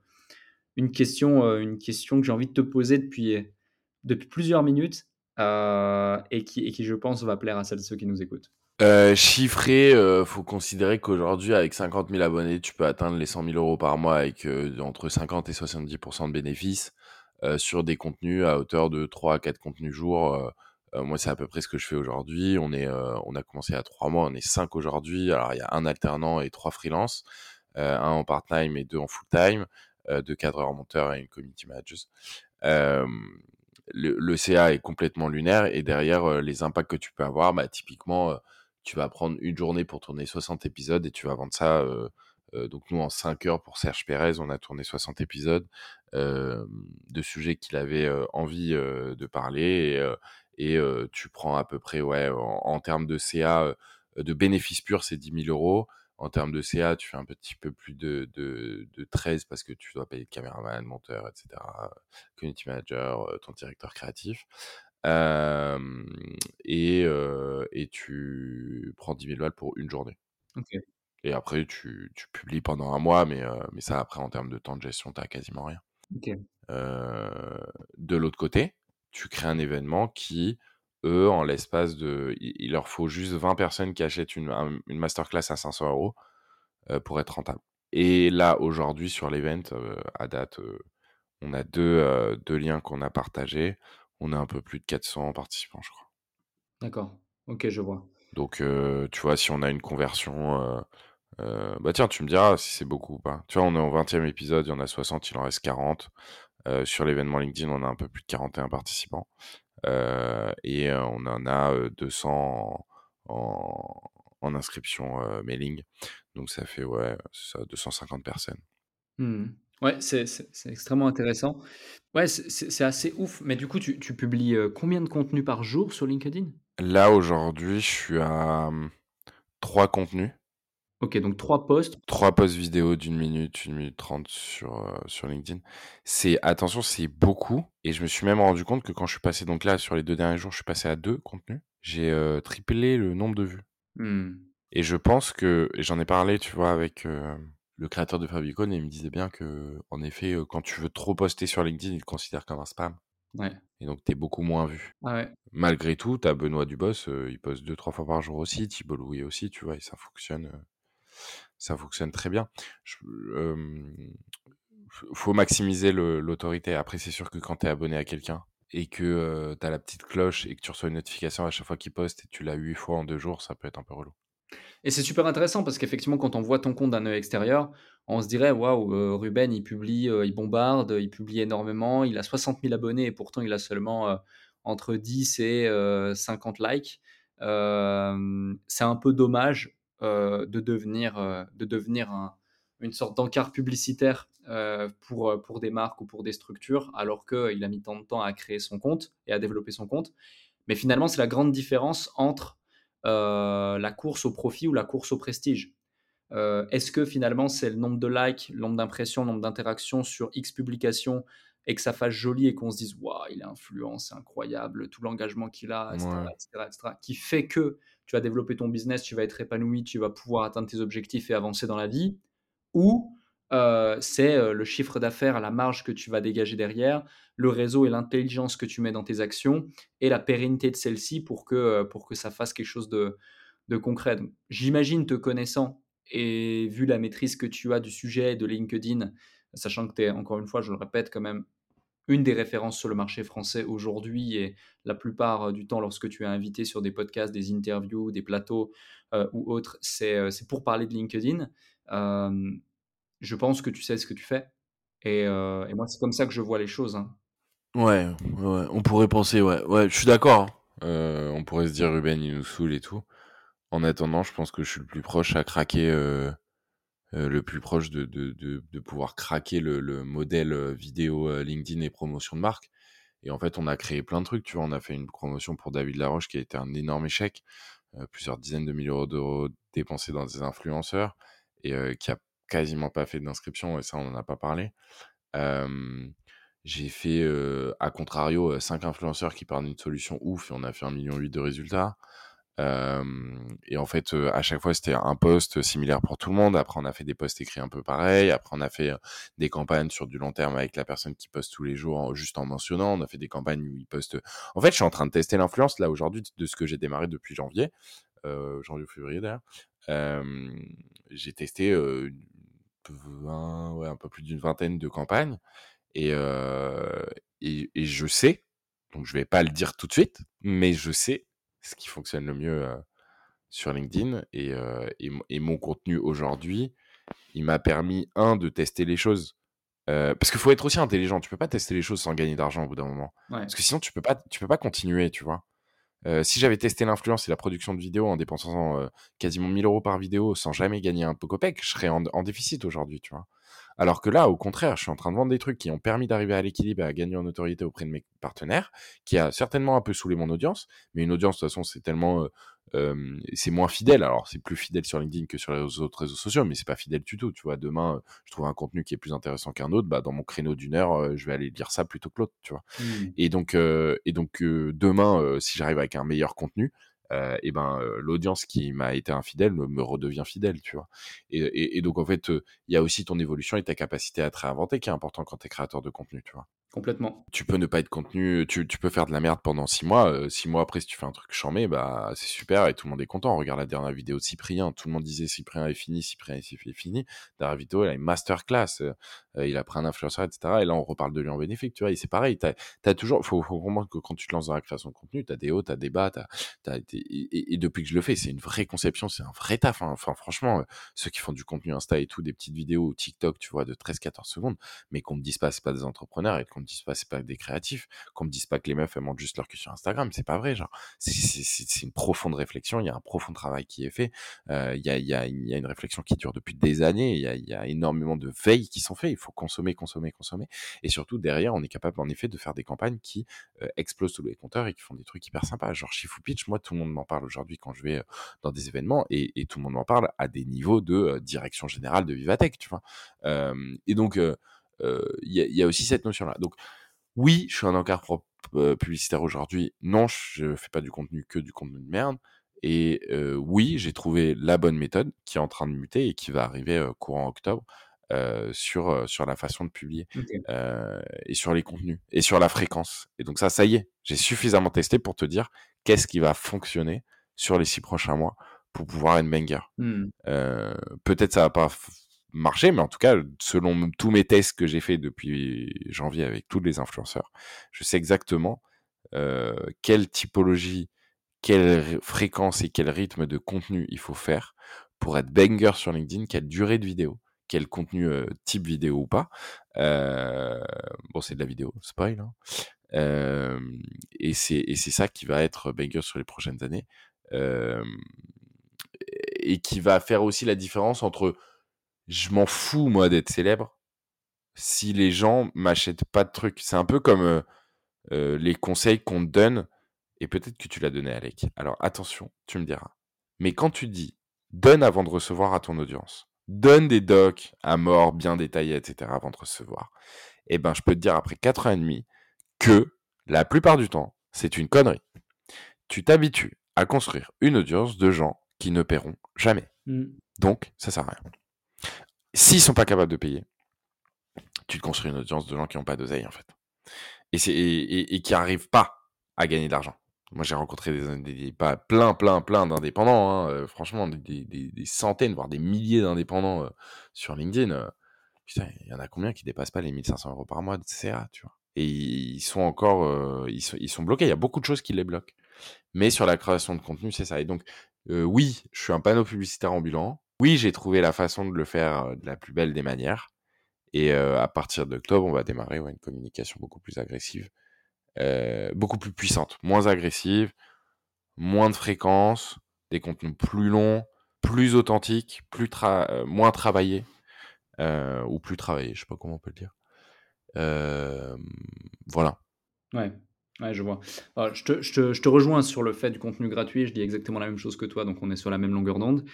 une question, euh, une question que j'ai envie de te poser depuis, depuis plusieurs minutes euh, et, qui, et qui, je pense, va plaire à celles ceux qui nous écoutent. Euh, chiffré, euh, faut considérer qu'aujourd'hui, avec 50 000 abonnés, tu peux atteindre les 100 000 euros par mois avec euh, entre 50 et 70% de bénéfices euh, sur des contenus à hauteur de 3 à 4 contenus jour. Euh, euh, moi, c'est à peu près ce que je fais aujourd'hui. On est, euh, on a commencé à 3 mois, on est 5 aujourd'hui. Alors, il y a un alternant et 3 freelances, euh, un en part-time et deux en full-time, euh, deux cadreurs monteurs et une community manager. Euh, le, CA est complètement lunaire et derrière euh, les impacts que tu peux avoir, bah, typiquement, euh, tu vas prendre une journée pour tourner 60 épisodes et tu vas vendre ça. Euh, euh, donc nous, en 5 heures pour Serge Pérez, on a tourné 60 épisodes euh, de sujets qu'il avait euh, envie euh, de parler. Et, euh, euh, tu prends à peu près, ouais, en, en termes de CA, euh, de bénéfices purs, c'est 10 000 euros. En termes de CA, tu fais un petit peu plus de, de, de 13 parce que tu dois payer le caméraman, monteur, etc., community manager, euh, ton directeur créatif. Euh, et, euh, et tu prends 10 000 balles pour une journée. Okay. Et après, tu, tu, publies pendant un mois, mais, euh, mais ça, après, en termes de temps de gestion, tu quasiment rien. Okay. De l'autre côté, tu crées un événement qui, eux, en l'espace de. Il, leur faut juste 20 personnes qui achètent une, un, une masterclass à 500 euros euh, pour être rentable. Et là, aujourd'hui, sur l'event, euh, à date, on a deux, euh, deux liens qu'on a partagés. On a un peu plus de 400 participants, je crois. D'accord. Ok, je vois. Donc, euh, tu vois, si on a une conversion. Euh, bah tiens, tu me diras si c'est beaucoup ou pas. Tu vois, on est au 20e épisode, il y en a 60, il en reste 40. Euh, sur l'événement LinkedIn, on a un peu plus de 41 participants. Euh, et on en a 200 en, en inscription mailing. Donc ça fait ouais, ça, 250 personnes. Mmh. Ouais, c'est extrêmement intéressant. Ouais, c'est assez ouf. Mais du coup, tu, tu publies combien de contenu par jour sur LinkedIn? Là, aujourd'hui, je suis à hum, 3 contenus. Ok, donc trois posts. Trois posts vidéo d'une minute, une minute trente sur, euh, sur LinkedIn. C'est, attention, c'est beaucoup. Et je me suis même rendu compte que quand je suis passé, donc là, sur les deux derniers jours, je suis passé à deux contenus. J'ai euh, triplé le nombre de vues. Mmh. Et je pense que, j'en ai parlé, tu vois, avec euh, le créateur de Fabicon, et il me disait bien que, en effet, euh, quand tu veux trop poster sur LinkedIn, il te considère comme un spam. Ouais. Et donc, t'es beaucoup moins vu. Ah ouais. Malgré tout, t'as Benoît Dubos, il poste deux, trois fois par jour aussi, Thibault Louis aussi, tu vois, et ça fonctionne ça fonctionne très bien. Il euh, faut maximiser l'autorité. Après, c'est sûr que quand tu es abonné à quelqu'un et que euh, tu as la petite cloche et que tu reçois une notification à chaque fois qu'il poste et tu l'as huit fois en deux jours, ça peut être un peu relou. Et c'est super intéressant parce qu'effectivement, quand on voit ton compte d'un œil extérieur, on se dirait waouh, Ruben, il publie, il bombarde, il publie énormément, il a 60 000 abonnés et pourtant il a seulement entre 10 et 50 likes. c'est un peu dommage de devenir, de devenir une sorte d'encart publicitaire pour, pour des marques ou pour des structures, alors qu'il a mis tant de temps à créer son compte et à développer son compte. Mais finalement, c'est la grande différence entre la course au profit ou la course au prestige. Est-ce que finalement, c'est le nombre de likes, le nombre d'impressions, le nombre d'interactions sur X publications et que ça fasse joli et qu'on se dise waouh, il est influent, c'est incroyable, tout l'engagement qu'il a, etc., qui fait que tu vas développer ton business, tu vas être épanoui, tu vas pouvoir atteindre tes objectifs et avancer dans la vie, ou euh, c'est euh, le chiffre d'affaires, la marge que tu vas dégager derrière, le réseau et l'intelligence que tu mets dans tes actions et la pérennité de celle-ci pour que, euh, pour que ça fasse quelque chose de, de concret. J'imagine te connaissant et vu la maîtrise que tu as du sujet de LinkedIn, sachant que tu es, encore une fois, je le répète, quand même une des références sur le marché français aujourd'hui et la plupart du temps lorsque tu es invité sur des podcasts, des interviews, des plateaux ou autres, c'est pour parler de LinkedIn. je pense que tu sais ce que tu fais. Et, moi, c'est comme ça que je vois les choses. Hein. Ouais, ouais, on pourrait penser, ouais, ouais, je suis d'accord. Hein. on pourrait se dire Ruben, il nous saoule et tout. En attendant, je pense que je suis le plus proche à craquer euh, le plus proche de, de, de, de pouvoir craquer le, le, modèle euh, vidéo euh, LinkedIn et promotion de marque. Et en fait, on a créé plein de trucs. Tu vois, on a fait une promotion pour David Laroche qui a été un énorme échec. plusieurs dizaines de milliers d'euros dépensés dans des influenceurs et qui a quasiment pas fait d'inscription. Et ça, on n'en a pas parlé. j'ai fait, à contrario, cinq influenceurs qui parlent d'une solution ouf et on a fait un million huit de résultats et en fait, à chaque fois, c'était un poste similaire pour tout le monde. Après, on a fait des posts écrits un peu pareils. Après, on a fait des campagnes sur du long terme avec la personne qui poste tous les jours, juste en mentionnant. On a fait des campagnes où il poste. En fait, je suis en train de tester l'influence là aujourd'hui de ce que j'ai démarré depuis janvier, euh, janvier ou février d'ailleurs. j'ai testé euh, un peu plus d'une vingtaine de campagnes et, euh, et, et je sais, donc je vais pas le dire tout de suite, mais je sais ce qui fonctionne le mieux sur LinkedIn. Et, et, mon contenu aujourd'hui, il m'a permis, un, de tester les choses. parce qu'il faut être aussi intelligent. Tu peux pas tester les choses sans gagner d'argent au bout d'un moment. Parce que sinon, tu peux pas, tu peux pas continuer, tu vois. si j'avais testé l'influence et la production de vidéos en dépensant quasiment 1000 euros par vidéo sans jamais gagner un peu copec, je serais en, en déficit aujourd'hui, tu vois. Alors que là, au contraire, je suis en train de vendre des trucs qui ont permis d'arriver à l'équilibre et à gagner en autorité auprès de mes partenaires, qui a certainement un peu saoulé mon audience, mais une audience, de toute façon, c'est tellement... c'est moins fidèle. Alors, c'est plus fidèle sur LinkedIn que sur les autres réseaux sociaux, mais c'est pas fidèle du tout. Tu vois, demain, je trouve un contenu qui est plus intéressant qu'un autre, bah, dans mon créneau d'une heure, je vais aller lire ça plutôt que l'autre, tu vois. Mmh. Et donc, et donc demain, si j'arrive avec un meilleur contenu, euh, et ben euh, l'audience qui m'a été infidèle me, redevient fidèle, tu vois. Et, donc en fait, euh, il y a aussi ton évolution et ta capacité à te réinventer qui est important quand tu es créateur de contenu, tu vois. Complètement. Tu peux ne pas être contenu, tu, tu peux faire de la merde pendant six mois. Euh, six mois après, si tu fais un truc chambé, bah c'est super et tout le monde est content. Regarde la dernière vidéo de Cyprien, tout le monde disait Cyprien est fini, Cyprien est fini. Dernière vidéo, il a une masterclass, euh, euh, il a pris un influenceur, etc. Et là, on reparle de lui en bénéfique, tu vois. C'est pareil, t'as as toujours, faut, comprendre que quand tu te lances dans la création de contenu, t'as des hauts, t'as des bas, et, depuis que je le fais, c'est une vraie conception, c'est un vrai taf. Hein. Franchement, ceux qui font du contenu Insta et tout, des petites vidéos ou TikTok, tu vois, de 13-14 secondes, mais qu'on me dise pas, c'est pas des entrepreneurs et qu'on me dise pas, c'est pas des créatifs, qu'on me dise pas que les meufs elles montrent juste leur cul sur Instagram, c'est pas vrai, genre c'est une profonde réflexion, il y a un profond travail qui est fait, euh, il y, a, y, a, y, a, une réflexion qui dure depuis des années, il y a, y a, énormément de veilles qui sont faites, il faut consommer, consommer, consommer, et surtout derrière on est capable en effet de faire des campagnes qui euh, explosent tous les compteurs et qui font des trucs hyper sympas, genre Shifu Pitch, moi tout le monde m'en parle aujourd'hui quand je vais euh, dans des événements et, tout le monde m'en parle à des niveaux de direction générale de Vivatech, tu vois, et donc il y, y, a aussi cette notion là, donc oui, je suis un encart euh, publicitaire aujourd'hui. Non, je fais pas du contenu que du contenu de merde. Et euh, oui, j'ai trouvé la bonne méthode qui est en train de muter et qui va arriver euh, courant octobre sur, sur la façon de publier et sur les contenus et sur la fréquence. Et donc ça, ça y est, j'ai suffisamment testé pour te dire qu'est-ce qui va fonctionner sur les six prochains mois pour pouvoir être banger. Mmh. Peut-être ça va pas marché, mais en tout cas, selon tous mes tests que j'ai fait depuis janvier avec tous les influenceurs, je sais exactement euh, quelle typologie, quelle fréquence et quel rythme de contenu il faut faire pour être banger sur LinkedIn, quelle durée de vidéo, quel contenu euh, type vidéo ou pas. Euh, bon, c'est de la vidéo, spoil. Hein. et c'est ça qui va être banger sur les prochaines années. et qui va faire aussi la différence entre je m'en fous moi d'être célèbre si les gens m'achètent pas de trucs. C'est un peu comme les conseils qu'on te donne et peut-être que tu l'as donné Alec. Alors attention, tu me diras. Mais quand tu dis donne avant de recevoir à ton audience, donne des docs à mort bien détaillés, etc. avant de recevoir, eh ben je peux te dire après 4 ans et demi que la plupart du temps, c'est une connerie. Tu t'habitues à construire une audience de gens qui ne paieront jamais. Mmh. Donc, ça sert à rien. S'ils sont pas capables de payer, tu te construis une audience de gens qui n'ont pas d'oseille, en fait. Et, et, qui n'arrivent pas à gagner de l'argent. Moi, j'ai rencontré pas plein, plein, plein d'indépendants. Hein, euh, franchement, des, centaines, voire des milliers d'indépendants euh, sur LinkedIn. Euh, putain, il y en a combien qui dépassent pas les 1500 euros par mois de CA, tu vois Et ils sont encore, ils, sont, ils sont bloqués. Il y a beaucoup de choses qui les bloquent. Mais sur la création de contenu, c'est ça. Et donc, oui, je suis un panneau publicitaire ambulant. Oui, j'ai trouvé la façon de le faire de la plus belle des manières. Et à partir d'octobre, on va démarrer une communication beaucoup plus agressive, beaucoup plus puissante, moins agressive, moins de fréquence, des contenus plus longs, plus authentiques, plus moins travaillés, ou plus travaillés, je sais pas comment on peut le dire. voilà. Ouais. Ouais, je vois. je te rejoins sur le fait du contenu gratuit, je dis exactement la même chose que toi, donc on est sur la même longueur d'onde.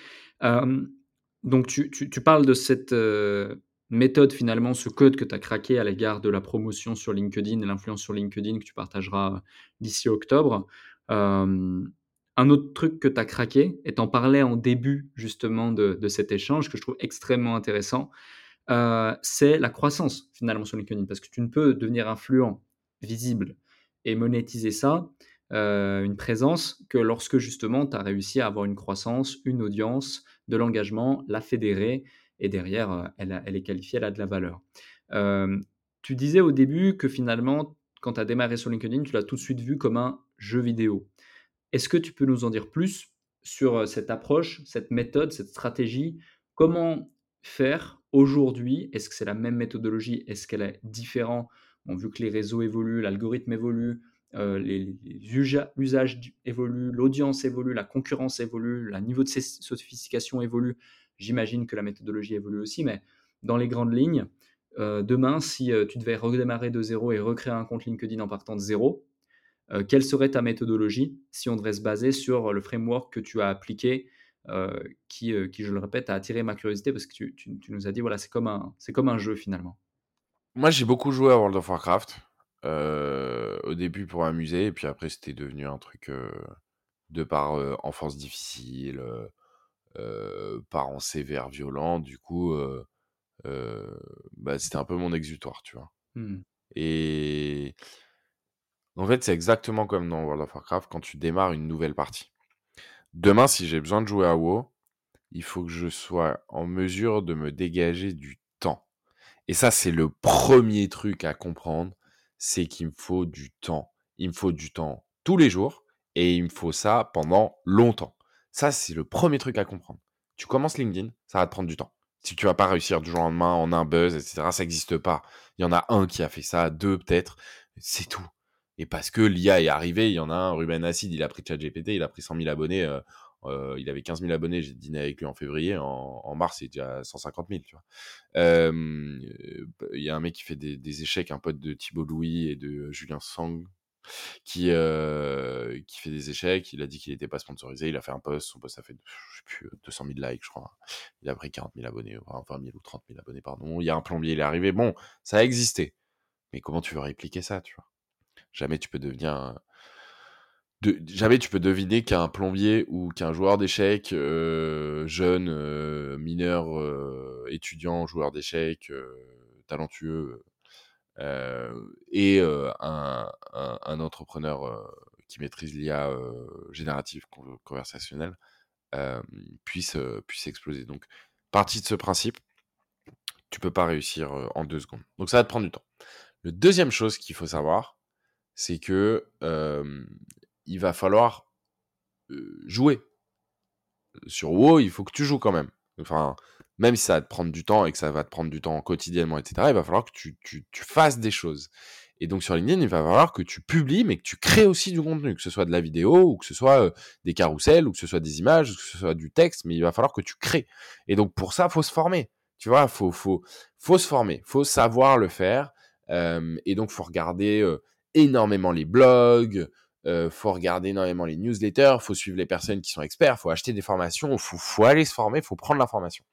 donc tu parles de cette, méthode finalement, ce code que tu as craqué à l'égard de la promotion sur LinkedIn et l'influence sur LinkedIn que tu partageras d'ici octobre. un autre truc que tu as craqué et tu en parlais en début justement de cet échange que je trouve extrêmement intéressant, c'est la croissance finalement sur LinkedIn. Parce que tu ne peux devenir influent, visible et monétiser ça, euh, une présence, que lorsque justement tu as réussi à avoir une croissance, une audience, de l'engagement, la fédérer, et derrière, euh, elle, est qualifiée, elle a de la valeur. Euh, tu disais au début que finalement, quand tu as démarré sur LinkedIn, tu l'as tout de suite vu comme un jeu vidéo. Est-ce que tu peux nous en dire plus sur cette approche, cette méthode, cette stratégie? Comment faire aujourd'hui? Est-ce que c'est la même méthodologie? Est-ce qu'elle est différente vu que les réseaux évoluent, l'algorithme évolue, euh, les, usages évoluent, l'audience évolue, la concurrence évolue, le niveau de sophistication évolue, j'imagine que la méthodologie évolue aussi, mais dans les grandes lignes, euh, demain, si euh, tu devais redémarrer de zéro et recréer un compte LinkedIn en partant de zéro, quelle serait ta méthodologie si on devrait se baser sur le framework que tu as appliqué qui, qui, je le répète, a attiré ma curiosité parce que tu, nous as dit, voilà, c'est comme, comme un jeu finalement. Moi, j'ai beaucoup joué à World of Warcraft. Euh, au début pour m'amuser, et puis après, c'était devenu un truc euh, de par euh, enfance difficile, parents sévères, violents. Du coup, bah, c'était un peu mon exutoire, tu vois. Mmh. Et en fait, c'est exactement comme dans World of Warcraft quand tu démarres une nouvelle partie. Demain, si j'ai besoin de jouer à WoW, il faut que je sois en mesure de me dégager du et ça, c'est le premier truc à comprendre, c'est qu'il me faut du temps. Il me faut du temps tous les jours et il me faut ça pendant longtemps. Ça, c'est le premier truc à comprendre. Tu commences LinkedIn, ça va te prendre du temps. Si tu vas pas réussir du jour au lendemain en un buzz, etc., ça n'existe pas. Il y en a un qui a fait ça, deux peut-être, c'est tout. Et parce que l'IA est arrivé, il y en a un, Ruben Acid, il a pris ChatGPT, il a pris 100 000 abonnés euh, euh, il avait 15 000 abonnés, j'ai dîné avec lui en février. En, mars, il était à 150 000, tu vois. Il y a un mec qui fait des, échecs, un pote de Thibaut Louis et de Julien Sang, qui, euh, qui fait des échecs. Il a dit qu'il n'était pas sponsorisé. Il a fait un post. Son post a fait, je sais plus, 200 000 likes, je crois. Il a pris 40 000 abonnés, enfin 20 000 ou 30 000 abonnés, pardon. Il y a un plombier, il est arrivé. Bon, ça a existé. Mais comment tu veux répliquer ça, tu vois? Jamais tu peux devenir jamais tu peux deviner qu'un plombier ou qu'un joueur d'échecs, euh, jeune, euh, mineur, euh, étudiant, joueur d'échecs, talentueux, et un, entrepreneur qui maîtrise l'IA générative conversationnelle puisse, puisse exploser. Donc, partie de ce principe, tu peux pas réussir en deux secondes. Donc, ça va te prendre du temps. Le deuxième chose qu'il faut savoir, c'est que il va falloir jouer. Sur WoW, il faut que tu joues quand même. Enfin, même si ça va te prendre du temps et que ça va te prendre du temps quotidiennement, etc., il va falloir que tu, fasses des choses. Et donc sur LinkedIn, il va falloir que tu publies, mais que tu crées aussi du contenu, que ce soit de la vidéo, ou que ce soit euh, des carousels, ou que ce soit des images, ou que ce soit du texte, mais il va falloir que tu crées. Et donc pour ça, faut se former. Tu vois, faut faut faut se former, faut savoir le faire. Euh, et donc faut regarder euh, énormément les blogs, euh, faut regarder énormément les newsletters, faut suivre les personnes qui sont experts, faut acheter des formations, faut faut aller se former, faut prendre l'information.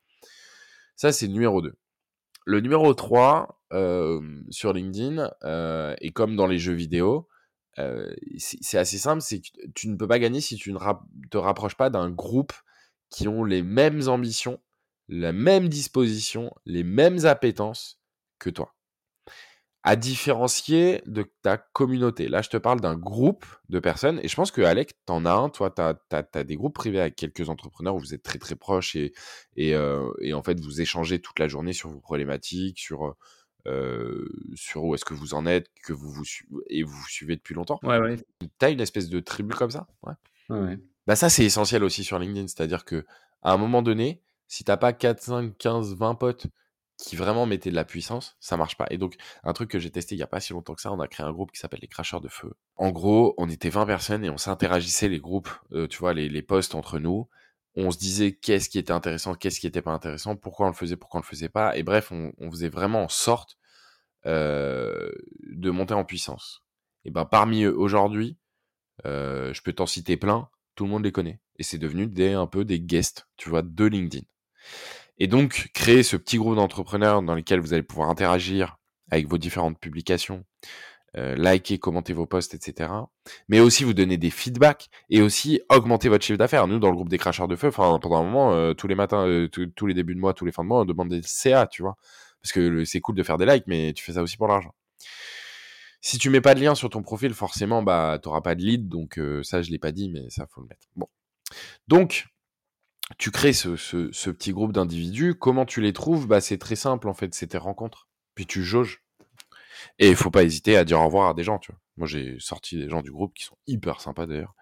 Ça c'est le numéro 2. Le numéro 3, sur LinkedIn, et comme dans les jeux vidéo, c'est assez simple, c'est que tu ne peux pas gagner si tu ne te rapproches pas d'un groupe qui ont les mêmes ambitions, la même disposition, les mêmes appétences que toi à différencier de ta communauté. Là, je te parle d'un groupe de personnes, et je pense que Alec, t'en as un, toi, tu as, des groupes privés avec quelques entrepreneurs où vous êtes très très proches et, et, euh, et en fait, vous échangez toute la journée sur vos problématiques, sur, euh, sur où est-ce que vous en êtes, que vous vous et vous, vous suivez depuis longtemps. Ouais, ouais. Tu as une espèce de tribu comme ça? Ouais. ouais. Bah ça, c'est essentiel aussi sur LinkedIn, c'est-à-dire que à un moment donné, si t'as pas 4, 5, 15, 20 potes qui vraiment mettait de la puissance, ça marche pas. Et donc, un truc que j'ai testé il y a pas si longtemps que ça, on a créé un groupe qui s'appelle les cracheurs de feu. En gros, on était 20 personnes et on s'interagissait les groupes, euh, tu vois, les, les posts entre nous. On se disait qu'est-ce qui était intéressant, qu'est-ce qui était pas intéressant, pourquoi on le faisait, pourquoi on le faisait pas. Et bref, on, on faisait vraiment en sorte euh, de monter en puissance. Et ben, parmi eux, aujourd'hui, euh, je peux t'en citer plein, tout le monde les connaît. Et c'est devenu des, un peu des guests, tu vois, de LinkedIn. Et donc, créer ce petit groupe d'entrepreneurs dans lequel vous allez pouvoir interagir avec vos différentes publications, euh, liker, commenter vos posts, etc. Mais aussi vous donner des feedbacks et aussi augmenter votre chiffre d'affaires. Nous, dans le groupe des cracheurs de feu, pendant un moment, euh, tous les matins, euh, tous les débuts de mois, tous les fins de mois, on demande des CA, tu vois. Parce que c'est cool de faire des likes, mais tu fais ça aussi pour l'argent. Si tu mets pas de lien sur ton profil, forcément, bah, t'auras pas de lead. Donc, ça, je l'ai pas dit, mais ça, faut le mettre. Bon. Donc, tu crées ce, petit groupe d'individus. Comment tu les trouves? Bah, C'est très simple, en fait, c'est tes rencontres. Puis tu jauges. Et il faut pas hésiter à dire au revoir à des gens, tu vois. Moi, j'ai sorti des gens du groupe qui sont hyper sympas d'ailleurs.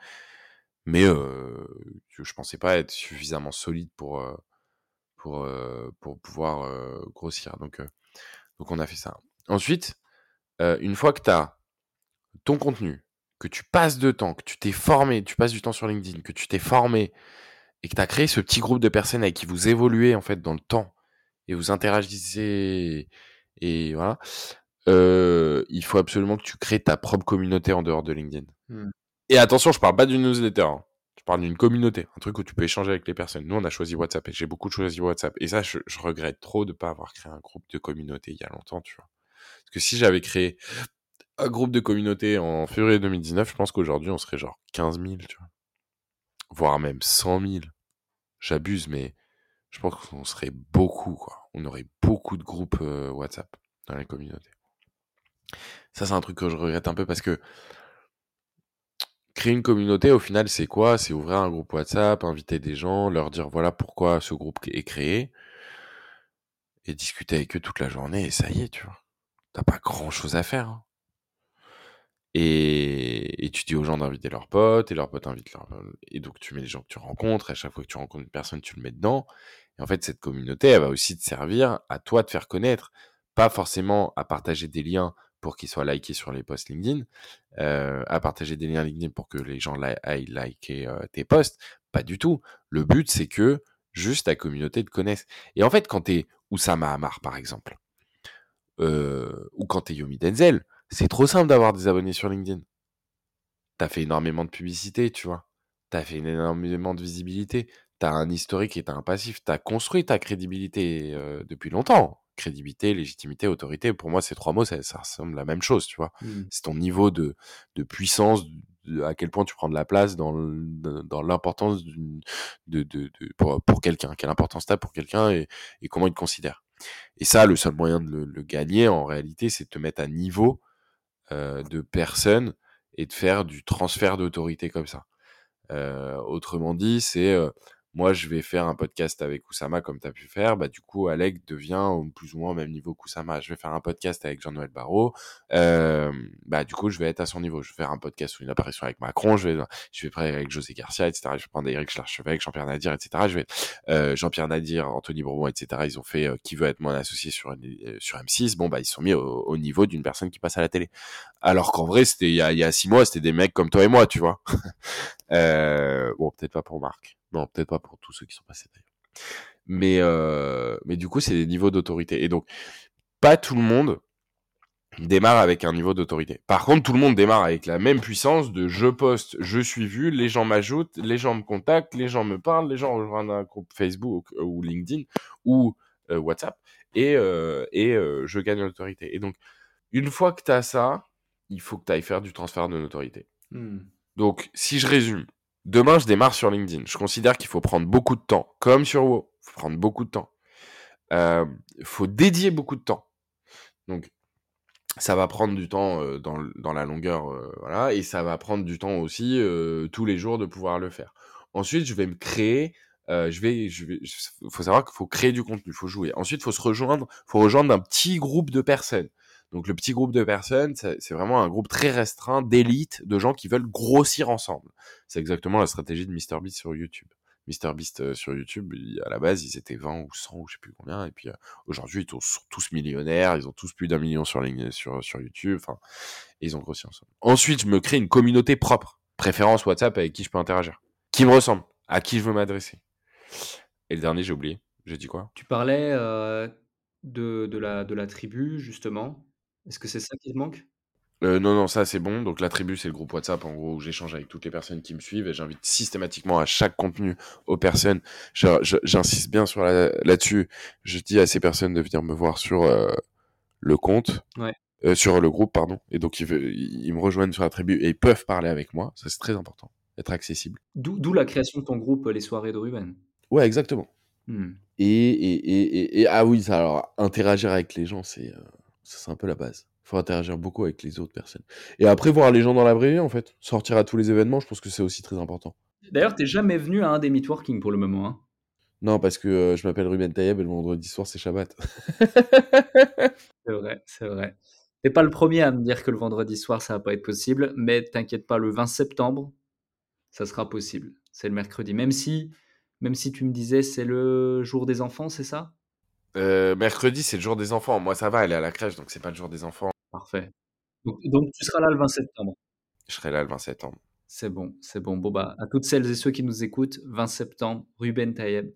Mais euh, je pensais pas être suffisamment solide pour, euh, euh, pouvoir euh, grossir. Donc, donc, on a fait ça. Ensuite, une fois que tu as ton contenu, que tu passes de temps, que tu t'es formé, tu passes du temps sur LinkedIn, que tu t'es formé, et que tu as créé ce petit groupe de personnes avec qui vous évoluez en fait dans le temps et vous interagissez et voilà, euh, il faut absolument que tu crées ta propre communauté en dehors de LinkedIn. Mmh. Et attention, je parle pas d'une newsletter. Hein. Je parle d'une communauté, un truc où tu peux échanger avec les personnes. Nous, on a choisi WhatsApp et j'ai beaucoup choisi WhatsApp. Et ça, je, je regrette trop de pas avoir créé un groupe de communauté il y a longtemps, tu vois. Parce que si j'avais créé un groupe de communauté en février 2019, je pense qu'aujourd'hui, on serait genre 15 000, tu vois voire même 100 000. J'abuse, mais je pense qu'on serait beaucoup, quoi. On aurait beaucoup de groupes euh, WhatsApp dans les communautés. Ça, c'est un truc que je regrette un peu parce que créer une communauté, au final, c'est quoi? C'est ouvrir un groupe WhatsApp, inviter des gens, leur dire voilà pourquoi ce groupe est créé, et discuter avec eux toute la journée, et ça y est, tu vois. T'as pas grand chose à faire. Hein. Et, et, tu dis aux gens d'inviter leurs potes, et leurs potes invitent leurs... Et donc tu mets les gens que tu rencontres, et à chaque fois que tu rencontres une personne, tu le mets dedans. Et en fait, cette communauté, elle va aussi te servir à toi de faire connaître, pas forcément à partager des liens pour qu'ils soient likés sur les posts LinkedIn, euh, à partager des liens LinkedIn pour que les gens aillent liker euh, tes posts. Pas du tout. Le but, c'est que juste ta communauté te connaisse. Et en fait, quand t'es Oussama Amar, par exemple, euh, ou quand t'es Yomi Denzel, c'est trop simple d'avoir des abonnés sur LinkedIn. T'as fait énormément de publicité, tu vois. T'as fait énormément de visibilité. T'as un historique et t'as un passif. T'as construit ta crédibilité euh, depuis longtemps. Crédibilité, légitimité, autorité. Pour moi, ces trois mots, ça, ça ressemble à la même chose, tu vois. Mmh. C'est ton niveau de, de puissance, à quel point tu prends de la place dans, dans l'importance de, de, de, pour, pour quelqu'un. Quelle importance t'as pour quelqu'un et, et, comment il te considère. Et ça, le seul moyen de le, le gagner, en réalité, c'est de te mettre à niveau euh, de personnes et de faire du transfert d'autorité comme ça. Autrement dit, c'est moi, je vais faire un podcast avec Oussama comme tu as pu faire. Bah, du coup, Alec devient plus ou moins au même niveau qu'Oussama. Je vais faire un podcast avec Jean-Noël Barrot. Euh, bah, du coup, je vais être à son niveau. Je vais faire un podcast ou une apparition avec Macron. Je vais, je vais parler avec José Garcia, etc. Je vais prendre Eric Schlarchevêque, Jean-Pierre Nadir, etc. Je vais, euh, Jean-Pierre Nadir, Anthony Bourbon, etc. Ils ont fait euh, qui veut être mon associé sur, euh, sur M6. Bon, bah, ils sont mis au, au, niveau d'une personne qui passe à la télé. Alors qu'en vrai, c'était il y y a six mois, c'était des mecs comme toi et moi, tu vois. euh, bon, peut-être pas pour Marc. Non, peut-être pas pour tous ceux qui sont passés d'ailleurs. Mais, euh, mais du coup, c'est des niveaux d'autorité. Et donc, pas tout le monde démarre avec un niveau d'autorité. Par contre, tout le monde démarre avec la même puissance de je poste, je suis vu, les gens m'ajoutent, les gens me contactent, les gens me parlent, les gens rejoignent un groupe Facebook ou LinkedIn ou euh, WhatsApp et, euh, et euh, je gagne l'autorité. Et donc, une fois que tu as ça, il faut que tu ailles faire du transfert de notoriété. Hmm. Donc, si je résume, Demain, je démarre sur LinkedIn. Je considère qu'il faut prendre beaucoup de temps, comme sur WoW. Il faut prendre beaucoup de temps. Il euh, faut dédier beaucoup de temps. Donc, ça va prendre du temps euh, dans, la longueur, euh, voilà, et ça va prendre du temps aussi tous les jours de pouvoir le faire. Ensuite, je vais me créer. je vais, je faut savoir qu'il faut créer du contenu, il faut jouer. Ensuite, il faut se rejoindre, faut rejoindre un petit groupe de personnes. Donc le petit groupe de personnes, c'est vraiment un groupe très restreint d'élite, de gens qui veulent grossir ensemble. C'est exactement la stratégie de MrBeast sur YouTube. MrBeast euh, sur YouTube, à la base, ils étaient 20 ou 100 ou je sais plus combien. Et puis euh, aujourd'hui, ils sont tous millionnaires, ils ont tous plus d'un million sur, sur, sur YouTube. Enfin, ils ont grossi ensemble. Ensuite, je me crée une communauté propre. Préférence WhatsApp avec qui je peux interagir. Qui me ressemble, à qui je veux m'adresser. Et le dernier, j'ai oublié. J'ai dit quoi? Tu parlais euh, de, de, la, de la tribu, justement. Est-ce que c'est ça qui te manque? Euh, non, non, ça c'est bon. Donc la tribu, c'est le groupe WhatsApp en gros où j'échange avec toutes les personnes qui me suivent et j'invite systématiquement à chaque contenu aux personnes. J'insiste bien sur là-dessus. je dis à ces personnes de venir me voir sur euh, le compte, ouais. euh, sur le groupe, pardon. Et donc ils, ils, me rejoignent sur la tribu et ils peuvent parler avec moi. Ça c'est très important, être accessible. D'où la création de ton groupe, les soirées de Ruben? Ouais, exactement. Hmm. Et, et, et, et, ah oui, ça, alors interagir avec les gens, c'est c'est un peu la base. Il faut interagir beaucoup avec les autres personnes. Et après, voir les gens dans la vraie vie, en fait. Sortir à tous les événements, je pense que c'est aussi très important. D'ailleurs, t'es jamais venu à un des meetworking pour le moment. Hein? Non, parce que euh, je m'appelle Ruben Tayeb et le vendredi soir, c'est Shabbat. c'est vrai, c'est vrai. T'es pas le premier à me dire que le vendredi soir, ça va pas être possible, mais t'inquiète pas, le 20 septembre, ça sera possible. C'est le mercredi. Même si, même si tu me disais c'est le jour des enfants, c'est ça? Euh, mercredi, c'est le jour des enfants. Moi, ça va, elle est à la crèche, donc c'est pas le jour des enfants. Parfait. Donc, donc, tu seras là le 20 septembre. Je serai là le 20 septembre. C'est bon, c'est bon. Bon, bah, à toutes celles et ceux qui nous écoutent, 20 septembre, Ruben Tayeb,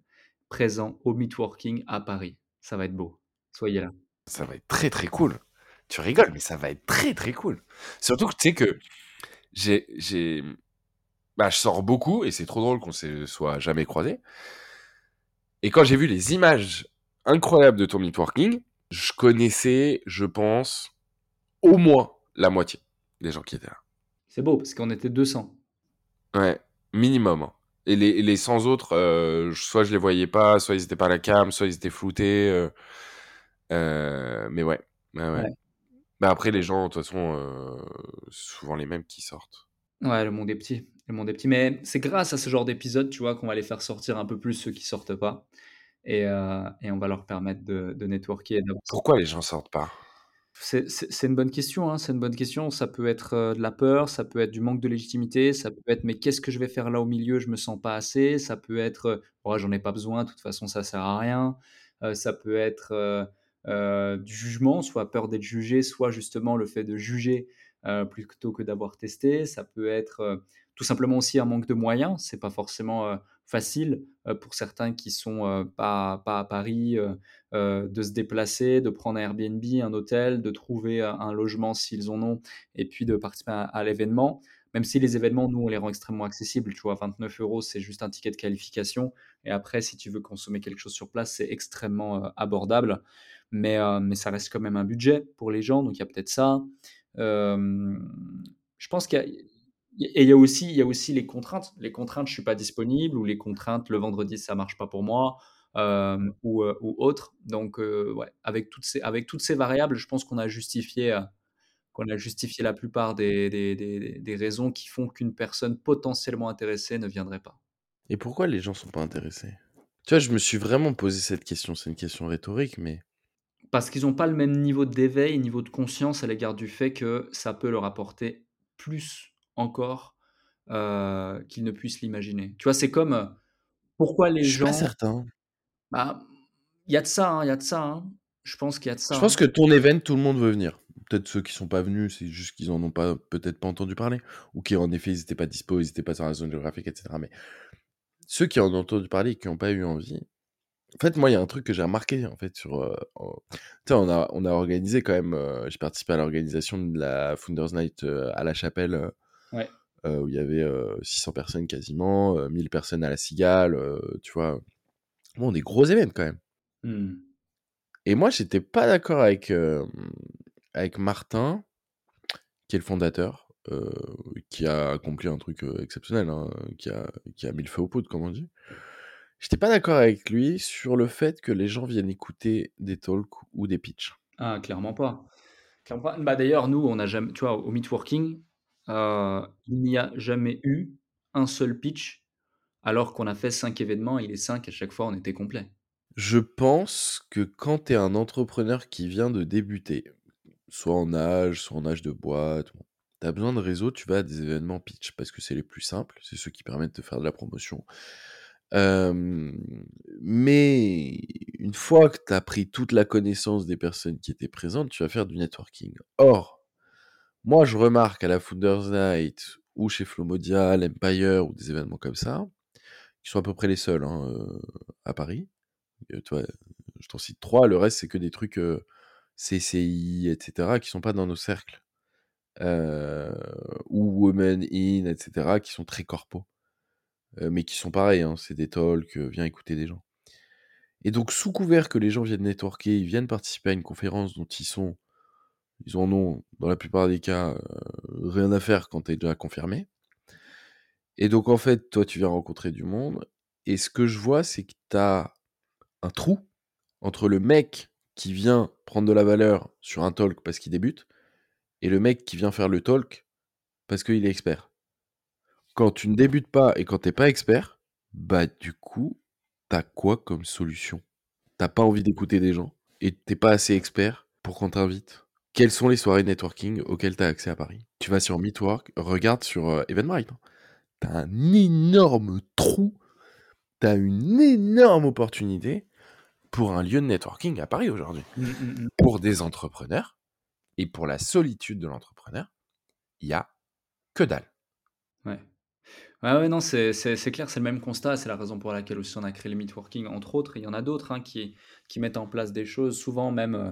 présent au Meetworking à Paris. Ça va être beau. Soyez là. Ça va être très, très cool. Tu rigoles, mais ça va être très, très cool. Surtout que tu sais que j'ai. j'ai... Bah, je sors beaucoup et c'est trop drôle qu'on se soit jamais croisés. Et quand j'ai vu les images incroyable de ton networking, je connaissais, je pense, au moins la moitié des gens qui étaient là. C'est beau, parce qu'on était 200. Ouais, minimum. Hein. Et les, les 100 autres, euh, soit je les voyais pas, soit ils étaient pas à la cam, soit ils étaient floutés. Euh, euh, mais ouais. ouais, ouais. Bah après, les gens, de toute façon, souvent les mêmes qui sortent. Ouais, le monde est petit. Le monde est petit. Mais c'est grâce à ce genre d'épisode, tu vois, qu'on va les faire sortir un peu plus ceux qui sortent pas et, euh, et, on va leur permettre de, de networker. Pourquoi les gens sortent pas? C'est une bonne question, hein, c'est une bonne question. Ça peut être euh, de la peur, ça peut être du manque de légitimité, ça peut être mais qu'est-ce que je vais faire là au milieu, je me sens pas assez. Ça peut être oh, j'en ai pas besoin, de toute façon ça sert à rien. Euh, ça peut être euh, du jugement, soit peur d'être jugé, soit justement le fait de juger plutôt que d'avoir testé. Ça peut être tout simplement aussi un manque de moyens. C'est pas forcément facile pour certains qui sont pas, pas à Paris de se déplacer, de prendre un Airbnb, un hôtel, de trouver un logement s'ils en ont, et puis de participer à, l'événement. Même si les événements, nous, on les rend extrêmement accessibles. Tu vois, 29 euros, c'est juste un ticket de qualification. Et après, si tu veux consommer quelque chose sur place, c'est extrêmement abordable. Mais, mais ça reste quand même un budget pour les gens. Donc, il y a peut-être ça. je pense qu'il y a et il y a aussi, il y a aussi les contraintes. Les contraintes, je suis pas disponible, ou les contraintes, le vendredi, ça marche pas pour moi, euh, ou, euh, ou, autre. Donc, euh, ouais, avec toutes ces, avec toutes ces variables, je pense qu'on a justifié, qu'on a justifié la plupart des, des, des, des raisons qui font qu'une personne potentiellement intéressée ne viendrait pas. Et pourquoi les gens sont pas intéressés? Tu vois, je me suis vraiment posé cette question. C'est une question rhétorique, mais Parce qu'ils ont pas le même niveau d'éveil, niveau de conscience à l'égard du fait que ça peut leur apporter plus encore, heu, qu'ils ne puissent l'imaginer. Tu vois, c'est comme, heu, pourquoi les je suis pas gens certain. bah, il y a de ça, hein, il y a de ça, hein. Je pense qu'il y a de ça, Je pense hein. que ton event, tout le monde veut venir. Peut-être ceux qui sont pas venus, c'est juste qu'ils en ont pas, peut-être pas entendu parler, ou qui en effet ils étaient pas dispo, ils étaient pas sur la zone géographique, etc. Mais ceux qui en ont entendu parler et qui n'ont pas eu envie. En fait, moi, il y a un truc que j'ai remarqué en fait sur. euh, en- on a, on a organisé quand même. euh, j'ai participé à l'organisation de la Founders Night euh, à la Chapelle, euh, Ouais. euh, où il y avait euh, 600 personnes quasiment, euh, 1000 personnes à la Cigale, euh, tu vois. Bon, des gros événements quand même. Mmh. Et moi, j'étais pas d'accord avec, euh, avec Martin, qui est le fondateur, euh, qui a accompli un truc euh, exceptionnel, hein, qui, a, qui a mis le feu aux poudres, comme on dit. J'étais pas d'accord avec lui sur le fait que les gens viennent écouter des talks ou des pitchs. Ah, clairement pas. Clairement pas. Bah, d'ailleurs, nous, on a jamais tu vois, au Meetworking, heu, il n'y a jamais eu un seul pitch, alors qu'on a fait 5 événements et les 5 à chaque fois, on était complet. Je pense que quand tu es un entrepreneur qui vient de débuter, soit en âge, soit en âge de boîte, tu as besoin de réseau, tu vas à des événements pitch parce que c'est les plus simples, c'est ceux qui permettent de faire de la promotion. Euh, mais une fois que tu as pris toute la connaissance des personnes qui étaient présentes, tu vas faire du networking. Or, moi, je remarque à la Founders Night ou chez Flomodia, l'Empire ou des événements comme ça, qui sont à peu près les seuls hein, euh, à Paris. Euh, je t'en cite trois, le reste c'est que des trucs euh, CCI, etc., qui sont pas dans nos cercles. Ou Women In, etc., qui sont très corpo. Mais qui sont pareils, hein, c'est des talks, viens écouter des gens. Et donc, sous couvert que les gens viennent networker, ils viennent participer à une conférence dont ils sont, ils en ont, dans la plupart des cas, euh, rien à faire quand tu es déjà confirmé. Et donc, en fait, toi, tu viens rencontrer du monde. Et ce que je vois, c'est que tu as un trou entre le mec qui vient prendre de la valeur sur un talk parce qu'il débute et le mec qui vient faire le talk parce qu'il est expert. Quand tu ne débutes pas et quand t'es pas expert, bah du coup, t'as quoi comme solution? T'as pas envie d'écouter des gens et t'es pas assez expert pour qu'on t'invite? Quelles sont les soirées networking auxquelles t'as accès à Paris? Tu vas sur Meetwork, regarde sur euh, Eventbrite. hein. T'as un énorme trou, t'as une énorme opportunité pour un lieu de networking à Paris aujourd'hui. Mmh, mmh, mmh. Pour des entrepreneurs et pour la solitude de l'entrepreneur, il y a que dalle. Ouais. Ouais, ouais, non, c'est c'est c'est clair, c'est le même constat. C'est la raison pour laquelle aussi on a créé le Meetworking, entre autres. Il y en a d'autres hein, qui, qui mettent en place des choses. Souvent, même, euh,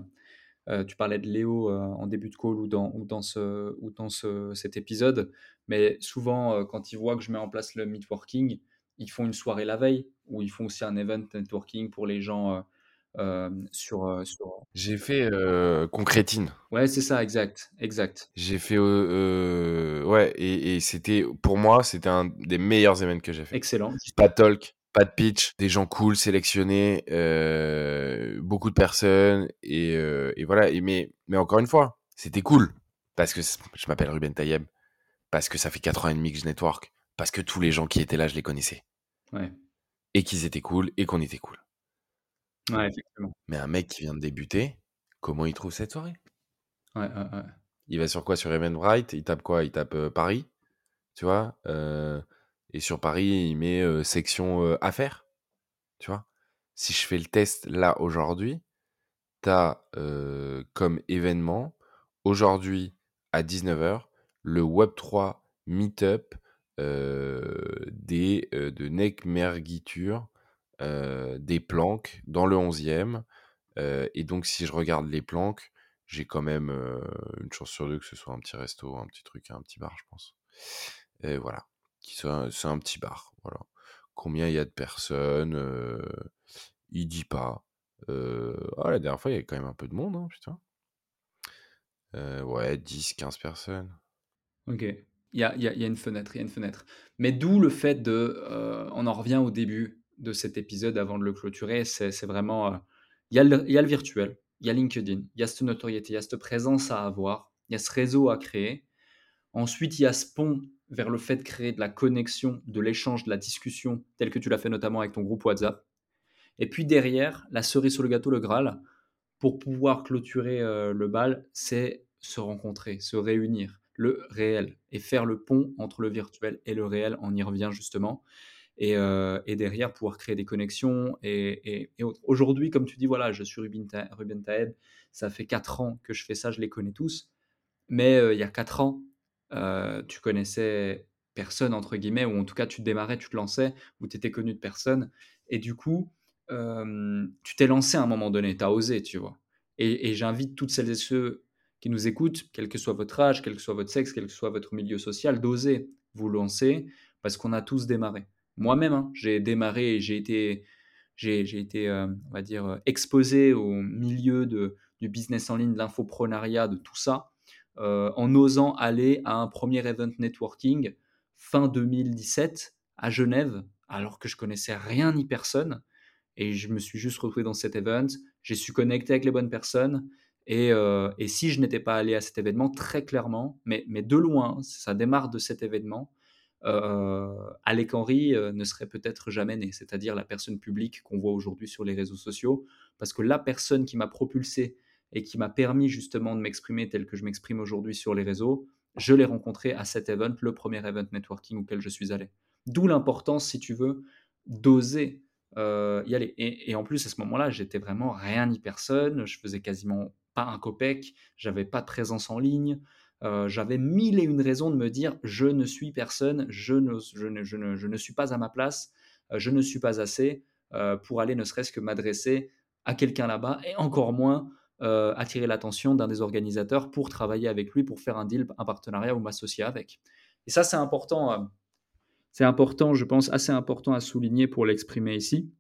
euh, tu parlais de Léo euh, en début de call ou dans, ou dans, ce, ou dans ce, cet épisode. Mais souvent, euh, quand ils voient que je mets en place le Meetworking, ils font une soirée la veille ou ils font aussi un event networking pour les gens sur, sur. J'ai fait Concrétine. Ouais, c'est ça, exact. Exact. J'ai fait. ouais, et, et c'était. Pour moi, c'était un des meilleurs événements que j'ai fait. Excellent. Pas talk, pas de pitch, des gens cool sélectionnés, euh, beaucoup de personnes, et, euh, et voilà. Et mais, mais encore une fois, c'était cool. Parce que je m'appelle Ruben Tayeb. Parce que ça fait 4 ans et demi que je network. Parce que tous les gens qui étaient là, je les connaissais. Ouais. Et qu'ils étaient cool, et qu'on était cool. Ouais, effectivement. Mais un mec qui vient de débuter, comment il trouve cette soirée? Ouais, ouais, ouais. Il va sur quoi? Sur Eventbrite? Il tape quoi? Il tape euh, Paris, tu vois? Et sur Paris, il met section affaires, tu vois? Si je fais le test là aujourd'hui, t'as euh, comme événement, aujourd'hui à 19h, le Web3 Meetup de Necmergiture, euh, des planques dans le 11e. Euh, et donc, si je regarde les planques, j'ai quand même une chance sur deux que ce soit un petit resto, un petit truc, un petit bar, je pense. Et voilà. C'est un petit bar. Voilà. Combien il y a de personnes euh, Il dit pas. Euh, ah, la dernière fois, il y avait quand même un peu de monde, hein, putain. Euh, ouais, 10, 15 personnes. Ok. Il y a, y y a une fenêtre, il y a une fenêtre. Mais d'où le fait de... euh, on en revient au début de cet épisode avant de le clôturer. C'est vraiment... euh, il, y le, il y a le virtuel, il y a LinkedIn, il y a cette notoriété, il y a cette présence à avoir, il y a ce réseau à créer. Ensuite, il y a ce pont vers le fait de créer de la connexion, de l'échange, de la discussion, tel que tu l'as fait notamment avec ton groupe WhatsApp. Et puis derrière, la cerise sur le gâteau, le Graal, pour pouvoir clôturer euh, le bal, c'est se rencontrer, se réunir, le réel, et faire le pont entre le virtuel et le réel. On y revient justement. Et, euh, derrière, pouvoir créer des connexions. Et, Aujourd'hui, comme tu dis, voilà, je suis Ruben, Taed, ça fait 4 ans que je fais ça, je les connais tous. Mais euh, il y a 4 ans, tu connaissais personne, entre guillemets, ou en tout cas, tu démarrais, tu te lançais, ou tu étais connu de personne. Et du coup, tu t'es lancé à un moment donné, tu as osé, tu vois. Et, j'invite toutes celles et ceux qui nous écoutent, quel que soit votre âge, quel que soit votre sexe, quel que soit votre milieu social, d'oser vous lancer parce qu'on a tous démarré. Moi-même, hein, j'ai démarré et j'ai été, j'ai, été on va dire, exposé au milieu du business en ligne, de l'infoprenariat, de tout ça, en osant aller à un premier event networking fin 2017 à Genève, alors que je connaissais rien ni personne. Et je me suis juste retrouvé dans cet event. J'ai su connecter avec les bonnes personnes. Et, euh, si je n'étais pas allé à cet événement, très clairement, mais, mais de loin, ça démarre de cet événement, euh, Alec Henry euh, ne serait peut-être jamais né, c'est-à-dire la personne publique qu'on voit aujourd'hui sur les réseaux sociaux, parce que la personne qui m'a propulsé et qui m'a permis justement de m'exprimer tel que je m'exprime aujourd'hui sur les réseaux, je l'ai rencontré à cet event, le premier event networking auquel je suis allé. D'où l'importance, si tu veux, d'oser euh, y aller. Et, en plus, à ce moment-là, j'étais vraiment rien ni personne. Je faisais quasiment pas un copec. J'avais pas de présence en ligne. Euh, j'avais mille et une raisons de me dire je ne suis personne, je ne, je ne, je ne, je ne suis pas à ma place, euh, je ne suis pas assez pour aller ne serait-ce que m'adresser à quelqu'un là-bas et encore moins attirer l'attention d'un des organisateurs pour travailler avec lui, pour faire un deal, un partenariat ou m'associer avec. Et ça, c'est important c'est important, je pense, assez important à souligner pour l'exprimer ici.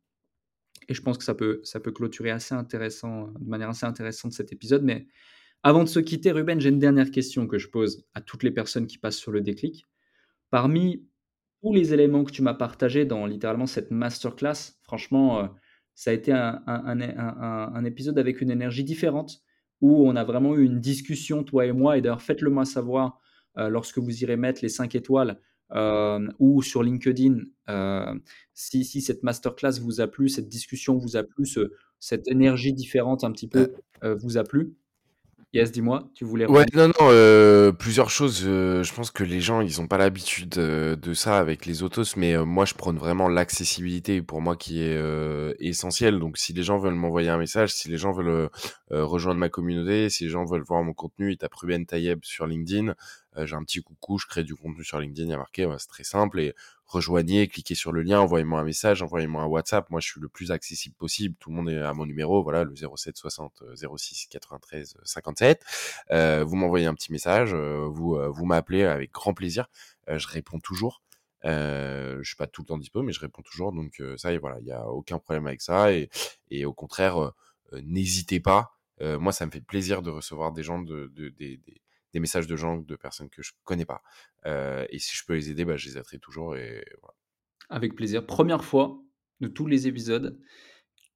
Et je pense que ça peut, ça peut clôturer assez intéressant, de manière assez intéressante cet épisode. Mais avant de se quitter, Ruben, j'ai une dernière question que je pose à toutes les personnes qui passent sur le déclic. Parmi tous les éléments que tu m'as partagés dans littéralement cette masterclass, franchement, euh, ça a été un, un, épisode avec une énergie différente où on a vraiment eu une discussion, toi et moi. Et d'ailleurs, faites-le moi savoir euh, lorsque vous irez mettre les 5 étoiles euh, ou sur LinkedIn, euh, si, si, cette masterclass vous a plu, cette discussion vous a plu, ce, cette énergie différente un petit peu vous a plu. Yes, dis-moi, tu voulais. Ouais, non, non, plusieurs choses. je pense que les gens, ils n'ont pas l'habitude de ça avec les autos, mais moi, je prône vraiment l'accessibilité pour moi qui est essentielle. Donc, si les gens veulent m'envoyer un message, si les gens veulent rejoindre ma communauté, si les gens veulent voir mon contenu, ils tapent Ruben Tayeb sur LinkedIn. J'ai un petit coucou, je crée du contenu sur LinkedIn, il y a marqué, c'est très simple. Et rejoignez, cliquez sur le lien, envoyez-moi un message, envoyez-moi un WhatsApp. Moi, je suis le plus accessible possible. Tout le monde est à mon numéro, voilà, le 07 60 06 93 57. vous m'envoyez un petit message, euh, vous euh, vous m'appelez avec grand plaisir. Euh, je réponds toujours. Euh, je suis pas tout le temps dispo, mais je réponds toujours. Donc ça, et voilà, il y a aucun problème avec ça. Et, et au contraire, n'hésitez pas. moi, ça me fait plaisir de recevoir des gens de, de, de des messages de gens, de personnes que je connais pas. Euh, et si je peux les aider, bah, je les aiderai toujours. Et Avec plaisir. Première fois de tous les épisodes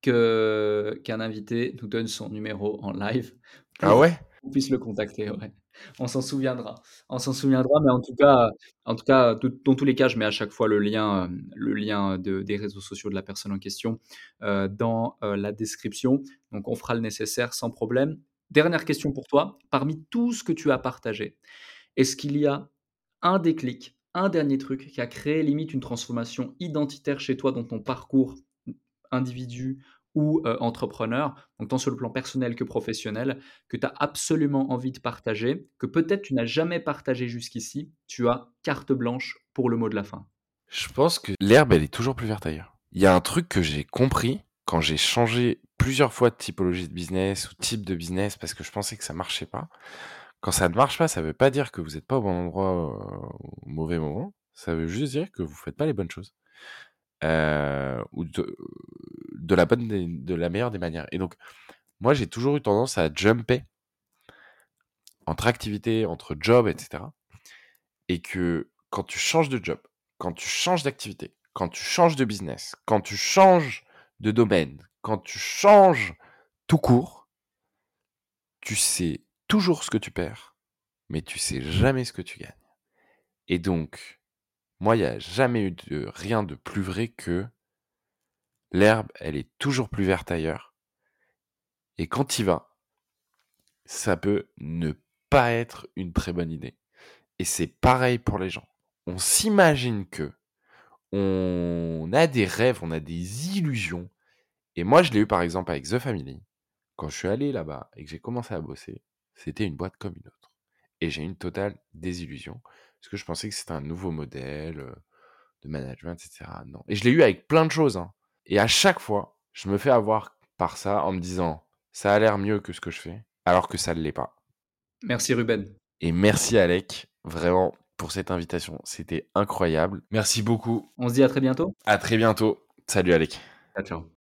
que qu'un invité nous donne son numéro en live. ah ouais? On puisse le contacter. Ouais. On s'en souviendra. On s'en souviendra, mais en tout cas, en tout cas, dans tous les cas, je mets à chaque fois le lien, le lien de, des réseaux sociaux de la personne en question euh, dans euh, la description. Donc, on fera le nécessaire sans problème. Dernière question pour toi. Parmi tout ce que tu as partagé, est-ce qu'il y a un déclic, un dernier truc qui a créé limite une transformation identitaire chez toi dans ton parcours individu ou euh, entrepreneur, donc tant sur le plan personnel que professionnel, que tu as absolument envie de partager, que peut-être tu n'as jamais partagé jusqu'ici, tu as carte blanche pour le mot de la fin. Je pense que l'herbe, elle est toujours plus verte ailleurs. Il y a un truc que j'ai compris quand j'ai changé plusieurs fois de typologie de business ou type de business parce que je pensais que ça marchait pas. Quand ça ne marche pas, ça veut pas dire que vous n'êtes pas au bon endroit euh, au mauvais moment. Ça veut juste dire que vous faites pas les bonnes choses. Euh, ou de, la bonne, de la meilleure des manières. Et donc, moi, j'ai toujours eu tendance à jumper entre activités, entre jobs, etc. Et que quand tu changes de job, quand tu changes d'activité, quand tu changes de business, quand tu changes de domaine, quand tu changes tout court, tu sais toujours ce que tu perds, mais tu sais jamais ce que tu gagnes. Et donc, moi, il n'y a jamais eu de rien de plus vrai que l'herbe, elle est toujours plus verte ailleurs. Et quand il va, ça peut ne pas être une très bonne idée. Et c'est pareil pour les gens. On s'imagine que on a des rêves, on a des illusions. Et moi, je l'ai eu par exemple avec The Family. Quand je suis allé là-bas et que j'ai commencé à bosser, c'était une boîte comme une autre. Et j'ai eu une totale désillusion. Parce que je pensais que c'était un nouveau modèle euh, de management, etc. Non. Et je l'ai eu avec plein de choses. hein. Et à chaque fois, je me fais avoir par ça en me disant, ça a l'air mieux que ce que je fais, alors que ça ne l'est pas. Merci Ruben. Et merci Alec, vraiment, pour cette invitation. C'était incroyable. Merci beaucoup. On se dit à très bientôt. À très bientôt. Salut Alec. Ciao, ciao.